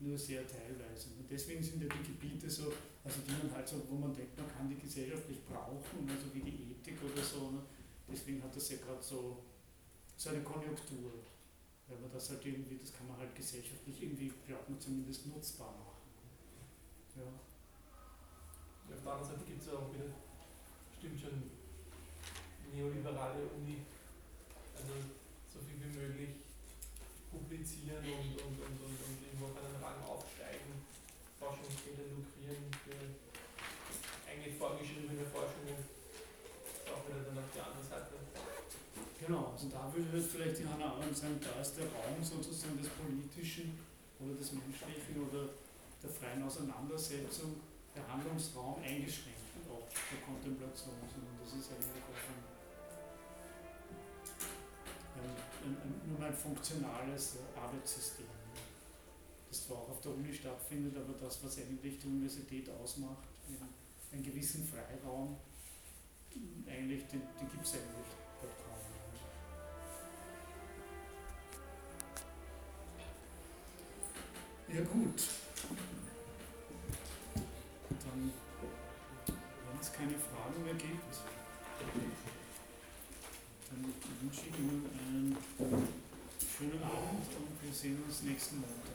nur sehr teilweise. Und deswegen sind ja die Gebiete so, also die man halt so, wo man denkt, man kann die gesellschaftlich brauchen, also wie die Ethik oder so. Ne, Deswegen hat das ja gerade so, so eine Konjunktur. Weil man das halt irgendwie, das kann man halt gesellschaftlich irgendwie, glaubt man zumindest nutzbar machen. Ja. ja auf der anderen Seite gibt es ja auch wieder, stimmt schon, neoliberale Uni, also so viel wie möglich publizieren und, und, und, und, und irgendwo auf einen Rang aufsteigen, Forschungsgelder lukrieren für eigentlich vorgeschriebene Forschungen, auch wieder dann auf die andere Seite. Genau, also da würde vielleicht die Hannah Arendt sagen, da ist der Raum sozusagen des Politischen oder des Menschlichen oder der freien Auseinandersetzung, der Handlungsraum eingeschränkt, auch der Kontemplation, sondern das ist eigentlich auch ein, ein, ein, ein nur ein funktionales Arbeitssystem, das zwar auch auf der Uni stattfindet, aber das, was eigentlich die Universität ausmacht, einen gewissen Freiraum, eigentlich, den, den gibt es eigentlich Ja gut. Dann, wenn es keine Fragen mehr gibt, dann wünsche ich Ihnen einen schönen Abend und wir sehen uns nächsten Montag.